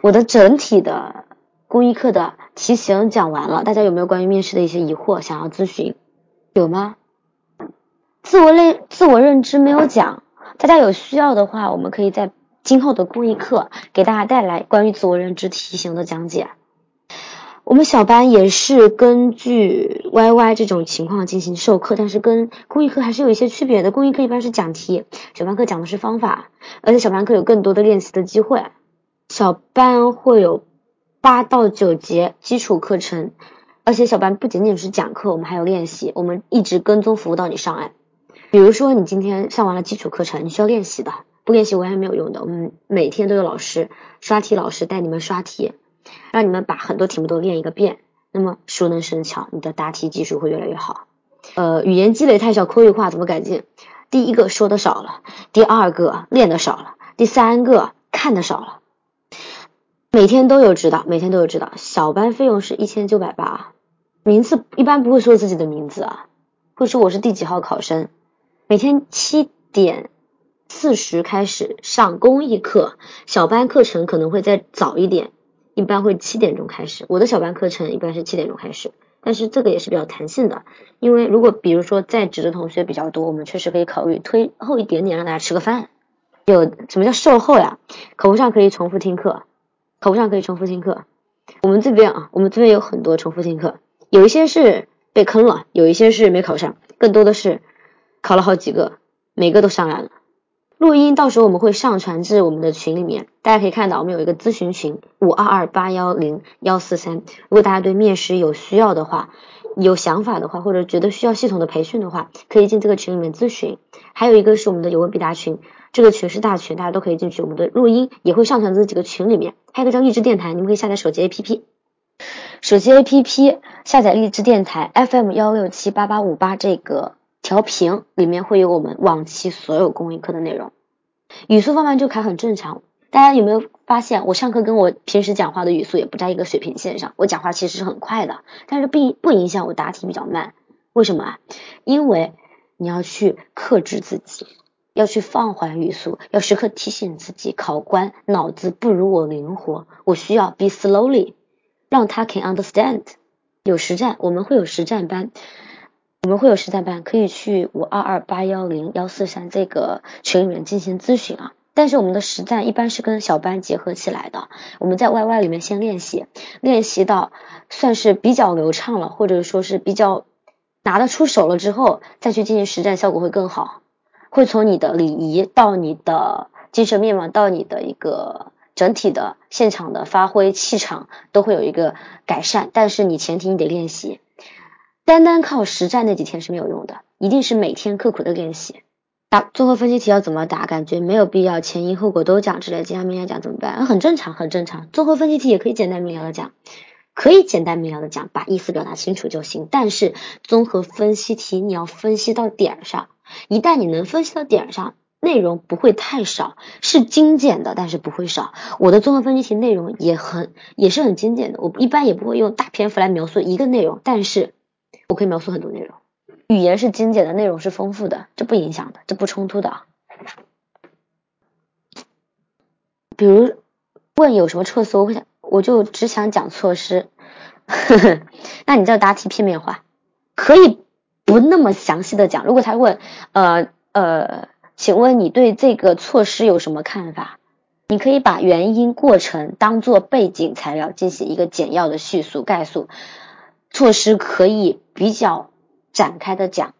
我的整体的公益课的题型讲完了。大家有没有关于面试的一些疑惑想要咨询？有吗？自我认自我认知没有讲，大家有需要的话，我们可以在今后的公益课给大家带来关于自我认知题型的讲解。我们小班也是根据 YY 这种情况进行授课，但是跟公益课还是有一些区别的。公益课一般是讲题，小班课讲的是方法，而且小班课有更多的练习的机会。小班会有八到九节基础课程，而且小班不仅仅是讲课，我们还有练习，我们一直跟踪服务到你上岸。比如说你今天上完了基础课程，你需要练习的，不练习完全没有用的。我们每天都有老师刷题，老师带你们刷题。让你们把很多题目都练一个遍，那么熟能生巧，你的答题技术会越来越好。呃，语言积累太少，口语化怎么改进？第一个说的少了，第二个练的少了，第三个看的少了。每天都有指导，每天都有指导。小班费用是一千九百八，名次一般不会说自己的名字啊，会说我是第几号考生。每天七点四十开始上公益课，小班课程可能会再早一点。一般会七点钟开始，我的小班课程一般是七点钟开始，但是这个也是比较弹性的，因为如果比如说在职的同学比较多，我们确实可以考虑推后一点点，让大家吃个饭。有什么叫售后呀？口头上可以重复听课，口头上可以重复听课。我们这边啊，我们这边有很多重复听课，有一些是被坑了，有一些是没考上，更多的是考了好几个，每个都上来了。录音到时候我们会上传至我们的群里面，大家可以看到我们有一个咨询群五二二八幺零幺四三。如果大家对面试有需要的话，有想法的话，或者觉得需要系统的培训的话，可以进这个群里面咨询。还有一个是我们的有问必答群，这个群是大群，大家都可以进去。我们的录音也会上传这几个群里面。还有个叫励志电台，你们可以下载手机 APP，手机 APP 下载励志电台 FM 幺六七八八五八这个。调频里面会有我们往期所有公益课的内容，语速放慢就卡很正常。大家有没有发现，我上课跟我平时讲话的语速也不在一个水平线上？我讲话其实是很快的，但是不不影响我答题比较慢。为什么啊？因为你要去克制自己，要去放缓语速，要时刻提醒自己，考官脑子不如我灵活，我需要 be slowly，让他 can understand。有实战，我们会有实战班。我们会有实战班，可以去五二二八幺零幺四三这个群里面进行咨询啊。但是我们的实战一般是跟小班结合起来的，我们在 YY 里面先练习，练习到算是比较流畅了，或者说是比较拿得出手了之后，再去进行实战，效果会更好。会从你的礼仪到你的精神面貌，到你的一个整体的现场的发挥气场，都会有一个改善。但是你前提你得练习。单单靠实战那几天是没有用的，一定是每天刻苦的练习。答综合分析题要怎么答？感觉没有必要前因后果都讲，之类简单明了讲怎么办？很正常，很正常。综合分析题也可以简单明了的讲，可以简单明了的讲，把意思表达清楚就行。但是综合分析题你要分析到点儿上，一旦你能分析到点上，内容不会太少，是精简的，但是不会少。我的综合分析题内容也很也是很精简的，我一般也不会用大篇幅来描述一个内容，但是。我可以描述很多内容，语言是精简的，内容是丰富的，这不影响的，这不冲突的。比如问有什么措施，我会想，我就只想讲措施。那你这答题片面化，可以不那么详细的讲。如果他问，呃呃，请问你对这个措施有什么看法？你可以把原因、过程当做背景材料进行一个简要的叙述、概述。措施可以比较展开的讲，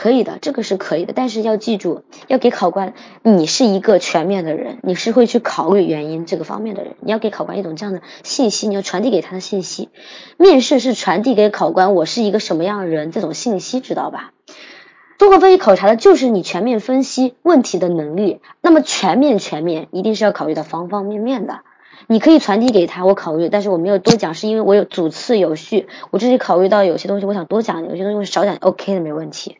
可以的，这个是可以的，但是要记住，要给考官，你是一个全面的人，你是会去考虑原因这个方面的人，你要给考官一种这样的信息，你要传递给他的信息。面试是传递给考官我是一个什么样的人这种信息，知道吧？综合分析考察的就是你全面分析问题的能力。那么全面全面一定是要考虑到方方面面的。你可以传递给他，我考虑，但是我没有多讲，是因为我有主次有序。我自己考虑到有些东西我想多讲，有些东西少讲，OK 的没问题。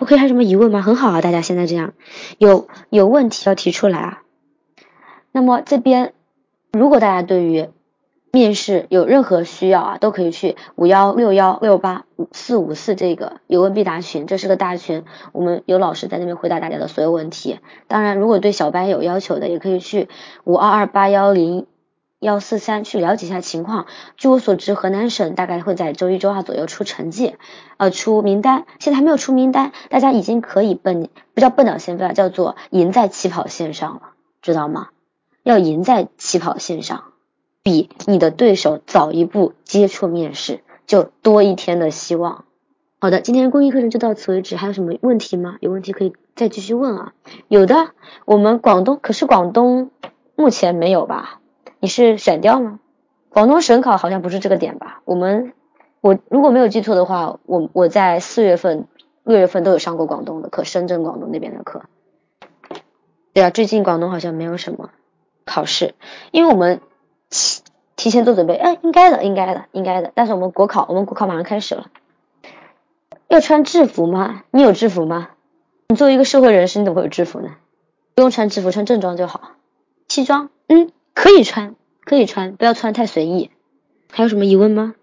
OK 还有什么疑问吗？很好啊，大家现在这样，有有问题要提出来啊。那么这边如果大家对于面试有任何需要啊，都可以去五幺六幺六八五四五四这个有问必答群，这是个大群，我们有老师在那边回答大家的所有问题。当然，如果对小班有要求的，也可以去五二二八幺零幺四三去了解一下情况。据我所知，河南省大概会在周一周二左右出成绩，呃，出名单，现在还没有出名单，大家已经可以奔不叫奔鸟先飞了，叫做赢在起跑线上了，知道吗？要赢在起跑线上。比你的对手早一步接触面试，就多一天的希望。好的，今天公益课程就到此为止，还有什么问题吗？有问题可以再继续问啊。有的，我们广东可是广东目前没有吧？你是选调吗？广东省考好像不是这个点吧？我们我如果没有记错的话，我我在四月份、六月份都有上过广东的课，深圳、广东那边的课。对啊，最近广东好像没有什么考试，因为我们。提提前做准备，哎，应该的，应该的，应该的。但是我们国考，我们国考马上开始了，要穿制服吗？你有制服吗？你作为一个社会人士，你怎么会有制服呢？不用穿制服，穿正装就好。西装，嗯，可以穿，可以穿，不要穿太随意。还有什么疑问吗？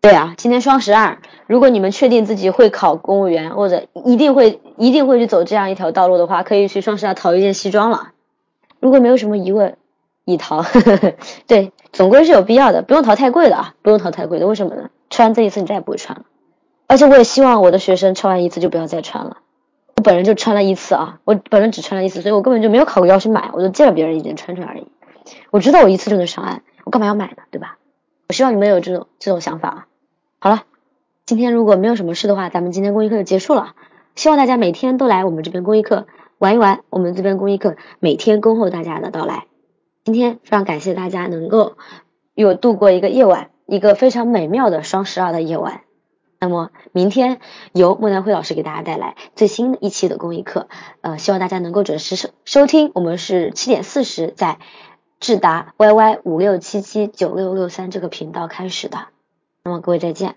对啊，今天双十二，如果你们确定自己会考公务员，或者一定会一定会去走这样一条道路的话，可以去双十二淘一件西装了。如果没有什么疑问。已淘，对，总归是有必要的，不用淘太贵的啊，不用淘太贵的，为什么呢？穿这一次你再也不会穿了，而且我也希望我的学生穿完一次就不要再穿了。我本人就穿了一次啊，我本人只穿了一次，所以我根本就没有考虑要去买，我就借了别人一件穿穿而已。我知道我一次就能上岸，我干嘛要买呢？对吧？我希望你们有这种这种想法啊。好了，今天如果没有什么事的话，咱们今天公益课就结束了。希望大家每天都来我们这边公益课玩一玩，我们这边公益课每天恭候大家的到来。今天非常感谢大家能够有度过一个夜晚，一个非常美妙的双十二的夜晚。那么明天由莫南辉老师给大家带来最新一期的公益课，呃，希望大家能够准时收收听。我们是七点四十在智达 YY 五六七七九六六三这个频道开始的。那么各位再见。